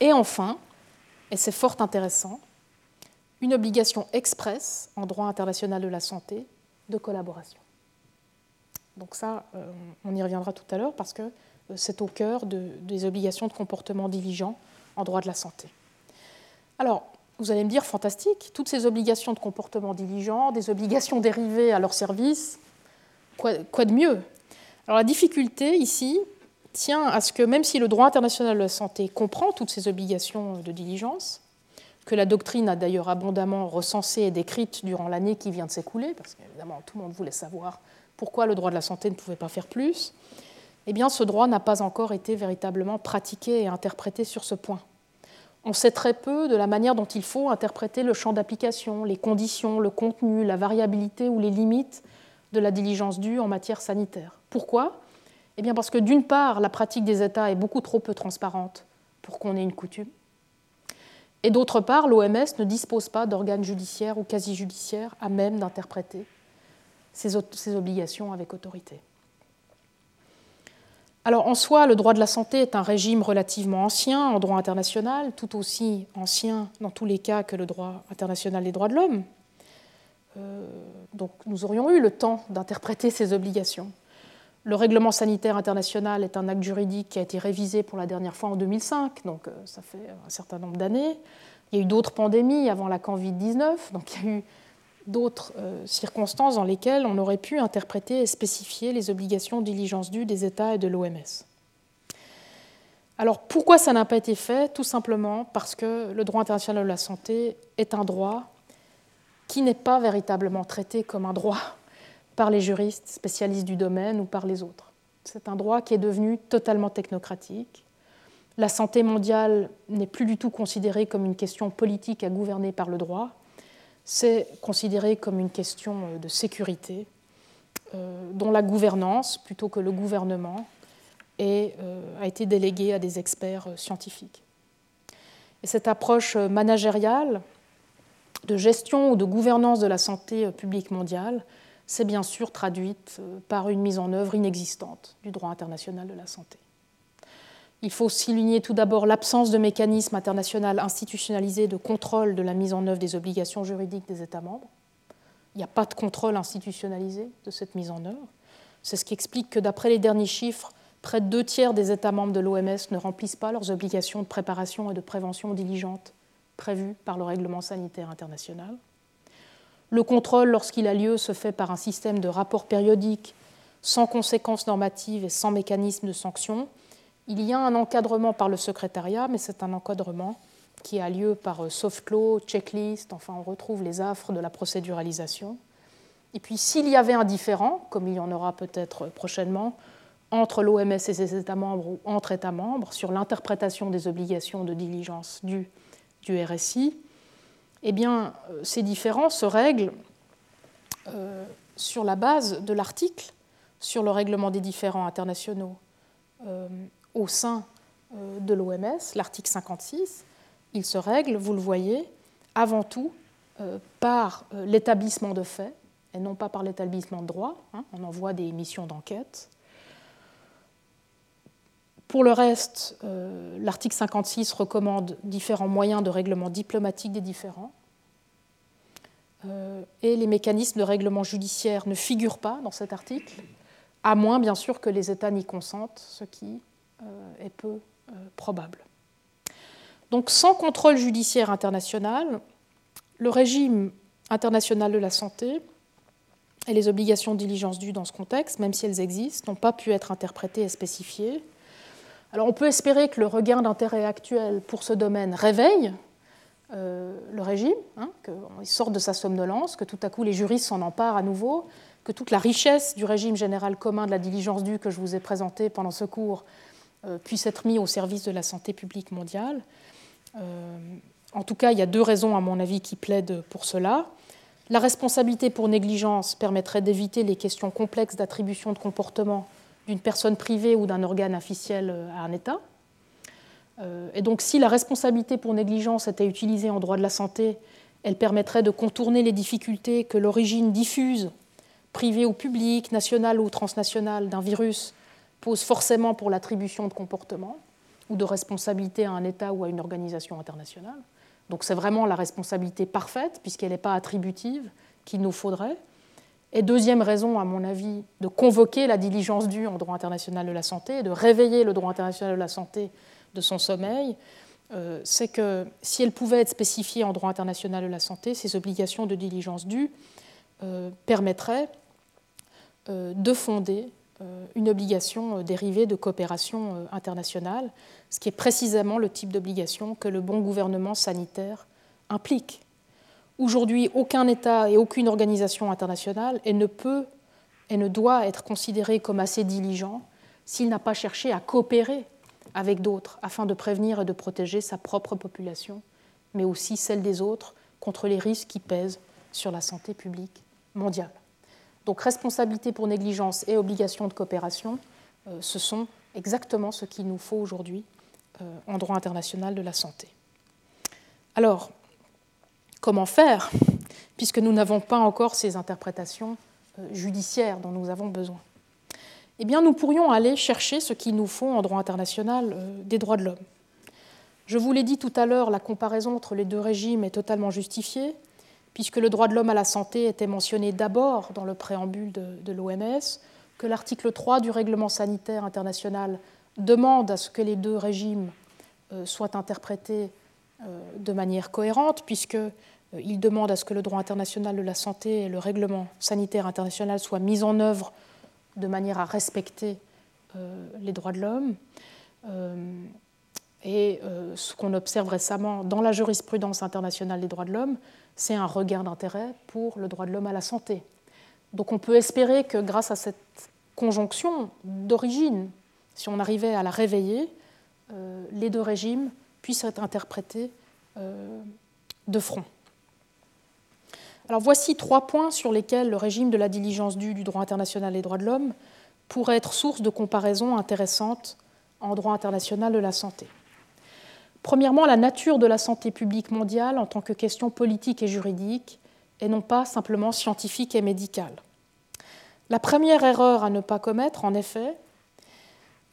et enfin, et c'est fort intéressant, une obligation expresse en droit international de la santé de collaboration. Donc ça, euh, on y reviendra tout à l'heure parce que euh, c'est au cœur des obligations de comportement diligent en droit de la santé. Alors, vous allez me dire, fantastique, toutes ces obligations de comportement diligent, des obligations dérivées à leur service, quoi, quoi de mieux? Alors la difficulté ici, tient à ce que même si le droit international de la santé comprend toutes ces obligations de diligence, que la doctrine a d'ailleurs abondamment recensée et décrite durant l'année qui vient de s'écouler, parce qu'évidemment tout le monde voulait savoir pourquoi le droit de la santé ne pouvait pas faire plus, eh bien ce droit n'a pas encore été véritablement pratiqué et interprété sur ce point. On sait très peu de la manière dont il faut interpréter le champ d'application, les conditions, le contenu, la variabilité ou les limites de la diligence due en matière sanitaire. Pourquoi? Eh bien parce que d'une part, la pratique des États est beaucoup trop peu transparente pour qu'on ait une coutume. Et d'autre part, l'OMS ne dispose pas d'organes judiciaires ou quasi-judiciaires à même d'interpréter ses, obligations avec autorité. Alors en soi, le droit de la santé est un régime relativement ancien en droit international, tout aussi ancien dans tous les cas que le droit international des droits de l'homme. Euh, donc nous aurions eu le temps d'interpréter ces obligations. Le règlement sanitaire international est un acte juridique qui a été révisé pour la dernière fois en 2005, donc euh, ça fait un certain nombre d'années. Il y a eu d'autres pandémies avant la Covid-19, donc il y a eu d'autres euh, circonstances dans lesquelles on aurait pu interpréter et spécifier les obligations de diligence due des États et de l'OMS. Alors pourquoi ça n'a pas été fait? Tout simplement parce que le droit international de la santé est un droit qui n'est pas véritablement traité comme un droit par les juristes spécialistes du domaine ou par les autres. C'est un droit qui est devenu totalement technocratique. La santé mondiale n'est plus du tout considérée comme une question politique à gouverner par le droit, c'est considéré comme une question euh, de sécurité, euh, dont la gouvernance, plutôt que le gouvernement, euh, a été déléguée à des experts scientifiques. Et cette approche managériale de gestion ou de gouvernance de la santé publique mondiale c'est bien sûr traduite euh, par une mise en œuvre inexistante du droit international de la santé. Il faut souligner tout d'abord l'absence de mécanisme international institutionnalisé de contrôle de la mise en œuvre des obligations juridiques des États membres. Il n'y a pas de contrôle institutionnalisé de cette mise en œuvre. C'est ce qui explique que d'après les derniers chiffres, près de deux tiers des États membres de l'OMS ne remplissent pas leurs obligations de préparation et de prévention diligente prévues par le règlement sanitaire international. Le contrôle, lorsqu'il a lieu, se fait par un système de rapports périodiques sans conséquences normatives et sans mécanisme de sanction. Il y a un encadrement par le secrétariat, mais c'est un encadrement qui a lieu par euh, soft law, checklist, enfin on retrouve les affres de la procéduralisation. Et puis s'il y avait un différent, comme il y en aura peut-être prochainement, entre l'OMS et ses États membres ou entre États membres sur l'interprétation des obligations de diligence du RSI, eh bien, euh, ces différences se règlent euh, sur la base de l'article sur le règlement des différends internationaux euh, au sein de l'OMS, l'article 56. Il se règle, vous le voyez, avant tout par l'établissement de faits et non pas par l'établissement de droit. Hein. on envoie des missions d'enquête. Pour le reste, l'article 56 recommande différents moyens de règlement diplomatique des différends. Euh, et les mécanismes de règlement judiciaire ne figurent pas dans cet article, à moins bien sûr que les États n'y consentent, ce qui euh, est peu probable. Donc sans contrôle judiciaire international, le régime international de la santé et les obligations de diligence dues dans ce contexte, même si elles existent, n'ont pas pu être interprétées et spécifiées. Alors on peut espérer que le regain d'intérêt actuel pour ce domaine réveille euh, le régime, hein, qu'il sorte de sa somnolence, que tout à coup les juristes s'en emparent à nouveau, que toute la richesse du régime général commun de la diligence due que je vous ai présenté pendant ce cours euh, puisse être mis au service de la santé publique mondiale. Euh, en tout cas, il y a deux raisons, à mon avis, qui plaident pour cela. La responsabilité pour négligence permettrait d'éviter les questions complexes d'attribution de comportement d'une personne privée ou d'un organe officiel à un État. Euh, et donc si la responsabilité pour négligence était utilisée en droit de la santé, elle permettrait de contourner les difficultés que l'origine diffuse, privée ou publique, nationale ou transnationale, d'un virus pose forcément pour l'attribution de comportement ou de responsabilité à un État ou à une organisation internationale. Donc c'est vraiment la responsabilité parfaite, puisqu'elle n'est pas attributive, qu'il nous faudrait. Et deuxième raison, à mon avis, de convoquer la diligence due en droit international de la santé, de réveiller le droit international de la santé de son sommeil, euh, c'est que si elle pouvait être spécifiée en droit international de la santé, ces obligations de diligence due euh, permettraient euh, de fonder une obligation dérivée de coopération internationale, ce qui est précisément le type d'obligation que le bon gouvernement sanitaire implique. Aujourd'hui, aucun État et aucune organisation internationale ne peut et ne doit être considéré comme assez diligent s'il n'a pas cherché à coopérer avec d'autres afin de prévenir et de protéger sa propre population, mais aussi celle des autres contre les risques qui pèsent sur la santé publique mondiale. Donc responsabilité pour négligence et obligation de coopération, euh, ce sont exactement ce qu'il nous faut aujourd'hui euh, en droit international de la santé. Alors, comment faire, puisque nous n'avons pas encore ces interprétations euh, judiciaires dont nous avons besoin? Eh bien, nous pourrions aller chercher ce qu'il nous faut en droit international des droits de l'homme. Je vous l'ai dit tout à l'heure, la comparaison entre les deux régimes est totalement justifiée puisque le droit de l'homme à la santé était mentionné d'abord dans le préambule de, l'OMS, que l'article 3 du règlement sanitaire international demande à ce que les deux régimes euh, soient interprétés euh, de manière cohérente, puisqu'il euh, demande à ce que le droit international de la santé et le règlement sanitaire international soient mis en œuvre de manière à respecter les droits de l'homme. Et ce qu'on observe récemment dans la jurisprudence internationale des droits de l'homme, c'est un regain d'intérêt pour le droit de l'homme à la santé. Donc on peut espérer que grâce à cette conjonction d'origine, si on arrivait à la réveiller, euh, les deux régimes puissent être interprétés euh, de front. Alors voici trois points sur lesquels le régime de la diligence due du droit international des droits de l'homme pourrait être source de comparaison intéressante en droit international de la santé. Premièrement, la nature de la santé publique mondiale en tant que question politique et juridique, et non pas simplement scientifique et médicale. La première erreur à ne pas commettre, en effet,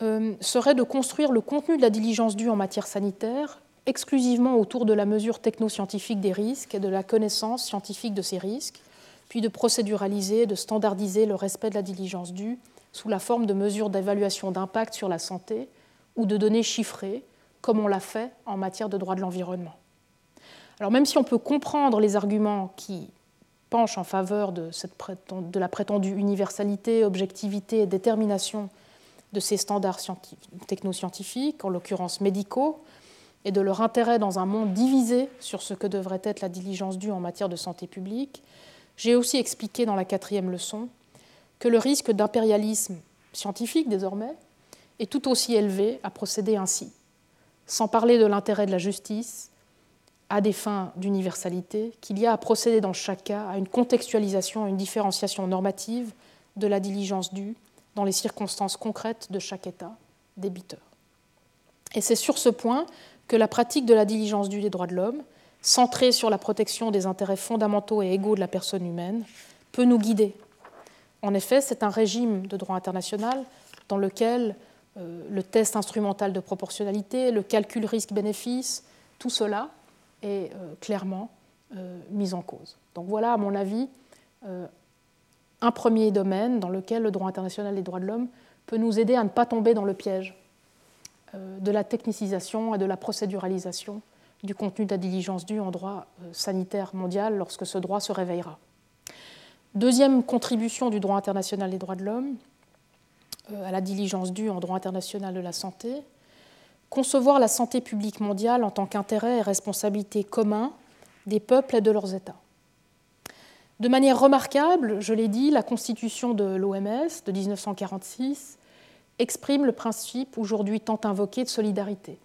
euh, serait de construire le contenu de la diligence due en matière sanitaire exclusivement autour de la mesure technoscientifique des risques et de la connaissance scientifique de ces risques, puis de procéduraliser, de standardiser le respect de la diligence due sous la forme de mesures d'évaluation d'impact sur la santé ou de données chiffrées comme on l'a fait en matière de droit de l'environnement. Alors même si on peut comprendre les arguments qui penchent en faveur de, de la prétendue universalité, objectivité et détermination de ces standards technoscientifiques, en l'occurrence médicaux, et de leur intérêt dans un monde divisé sur ce que devrait être la diligence due en matière de santé publique, j'ai aussi expliqué dans la quatrième leçon que le risque d'impérialisme scientifique désormais est tout aussi élevé à procéder ainsi sans parler de l'intérêt de la justice, à des fins d'universalité, qu'il y a à procéder dans chaque cas à une contextualisation, à une différenciation normative de la diligence due dans les circonstances concrètes de chaque État débiteur. Et c'est sur ce point la pratique de la diligence due des droits de l'homme, centrée sur la protection des intérêts fondamentaux et égaux de la personne humaine, peut nous guider. En effet, c'est un régime de droit international dans lequel euh, le test instrumental de proportionnalité, le calcul risque-bénéfice, tout cela est euh, clairement euh, mis en cause. Donc voilà, à mon avis, un premier domaine dans lequel le droit international des droits de l'homme peut nous aider à ne pas tomber dans le piège de la technicisation et de la procéduralisation du contenu de la diligence due en droit sanitaire mondial lorsque ce droit se réveillera. Deuxième contribution du droit international des droits de l'homme, euh, à la diligence due en droit international de la santé, concevoir la santé publique mondiale en tant qu'intérêt et responsabilité commun des peuples et de leurs États. De manière remarquable, je l'ai dit, la constitution de l'OMS de 1946 exprime le principe aujourd'hui tant invoqué de solidarité.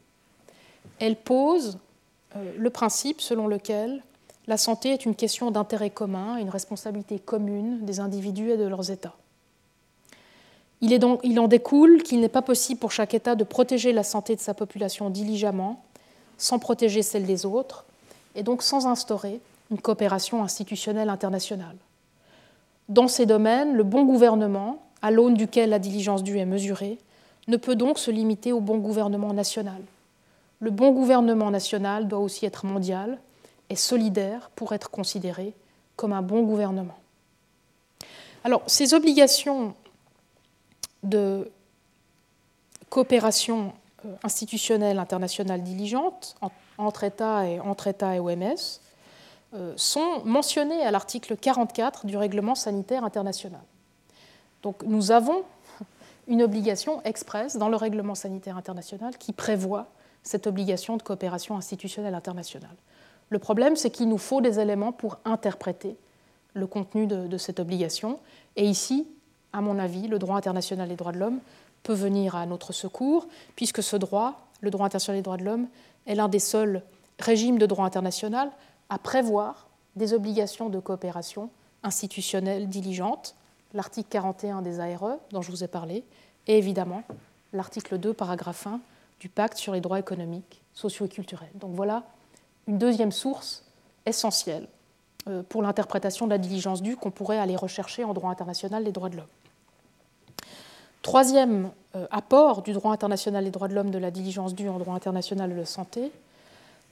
Elle pose euh, le principe selon lequel la santé est une question d'intérêt commun, une responsabilité commune des individus et de leurs États. Il, en découle qu'il n'est pas possible pour chaque État de protéger la santé de sa population diligemment, sans protéger celle des autres, et donc sans instaurer une coopération institutionnelle internationale. Dans ces domaines, le bon gouvernement, à l'aune duquel la diligence due est mesurée, ne peut donc se limiter au bon gouvernement national. Le bon gouvernement national doit aussi être mondial et solidaire pour être considéré comme un bon gouvernement. Alors, ces obligations de coopération euh, institutionnelle internationale diligente entre États et entre États et OMS euh, sont mentionnés à l'article 44 du règlement sanitaire international. Donc nous avons une obligation expresse dans le règlement sanitaire international qui prévoit cette obligation de coopération institutionnelle internationale. Le problème, c'est qu'il nous faut des éléments pour interpréter le contenu de, cette obligation. Et ici, à mon avis, le droit international des droits de l'homme peut venir à notre secours, puisque ce droit, le droit international des droits de l'homme, est l'un des seuls régimes de droit international à prévoir des obligations de coopération institutionnelle diligente, l'article 41 des ARE dont je vous ai parlé, et évidemment l'article 2, paragraphe 1 du pacte sur les droits économiques, sociaux et culturels. Donc voilà une deuxième source essentielle euh, pour l'interprétation de la diligence due qu'on pourrait aller rechercher en droit international des droits de l'homme. Troisième euh, apport du droit international des droits de l'homme de la diligence due en droit international de la santé,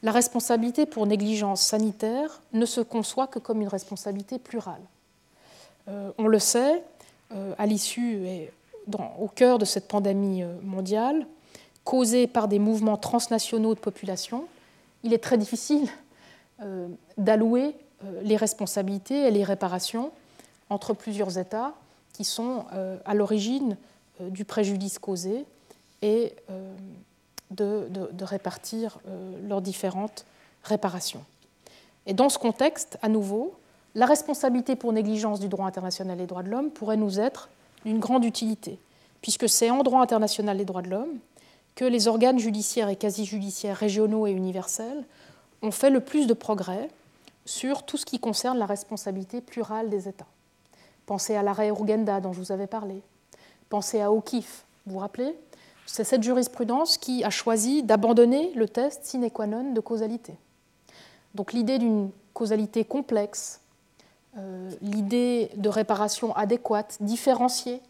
la responsabilité pour négligence sanitaire ne se conçoit que comme une responsabilité plurale. Euh, on le sait, à l'issue et au cœur de cette pandémie mondiale, causée par des mouvements transnationaux de population, il est très difficile d'allouer euh, les responsabilités et les réparations entre plusieurs États qui sont euh, à l'origine euh, du préjudice causé et de, répartir leurs différentes réparations. Et dans ce contexte, à nouveau, la responsabilité pour négligence du droit international des droits de l'homme pourrait nous être d'une grande utilité, puisque c'est en droit international des droits de l'homme que les organes judiciaires et quasi-judiciaires régionaux et universels ont fait le plus de progrès sur tout ce qui concerne la responsabilité plurale des États. Pensez à l'arrêt Urgenda dont je vous avais parlé. Pensez à O'Keeffe, vous vous rappelez? C'est cette jurisprudence qui a choisi d'abandonner le test sine qua non de causalité. Donc l'idée d'une causalité complexe, l'idée de réparation adéquate, différenciée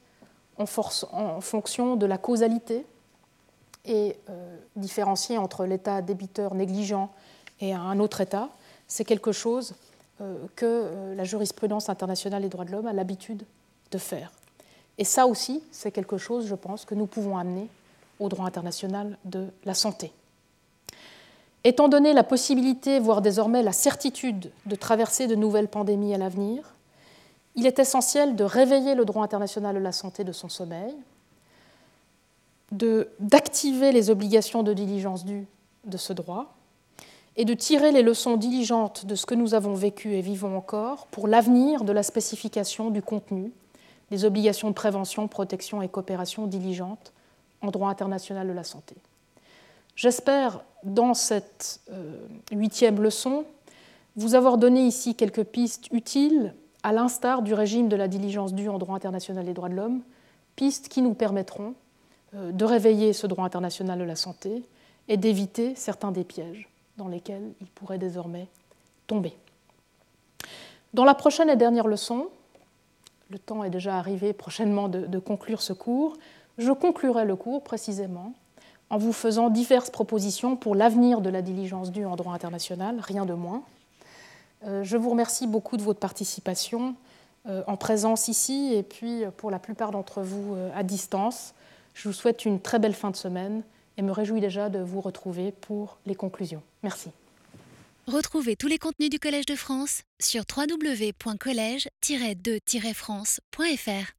en, fonction de la causalité et euh, différenciée entre l'État débiteur négligent et un autre État, c'est quelque chose euh, que euh, la jurisprudence internationale des droits de l'homme a l'habitude de faire. Et ça aussi, c'est quelque chose, je pense, que nous pouvons amener au droit international de la santé. Étant donné la possibilité, voire désormais la certitude de traverser de nouvelles pandémies à l'avenir, il est essentiel de réveiller le droit international de la santé de son sommeil, d'activer les obligations de diligence dues de ce droit, et de tirer les leçons diligentes de ce que nous avons vécu et vivons encore pour l'avenir de la spécification du contenu des obligations de prévention, protection et coopération diligentes en droit international de la santé. J'espère, dans cette euh, huitième leçon, vous avoir donné ici quelques pistes utiles, à l'instar du régime de la diligence due en droit international des droits de l'homme, pistes qui nous permettront euh, de réveiller ce droit international de la santé et d'éviter certains des pièges dans lesquels il pourrait désormais tomber. Dans la prochaine et dernière leçon, le temps est déjà arrivé prochainement de, conclure ce cours, je conclurai le cours précisément en vous faisant diverses propositions pour l'avenir de la diligence due en droit international, rien de moins. Euh, je vous remercie beaucoup de votre participation euh, en présence ici et puis pour la plupart d'entre vous euh, à distance. Je vous souhaite une très belle fin de semaine et me réjouis déjà de vous retrouver pour les conclusions. Merci. Retrouvez tous les contenus du Collège de France sur www.colège-2-france.fr.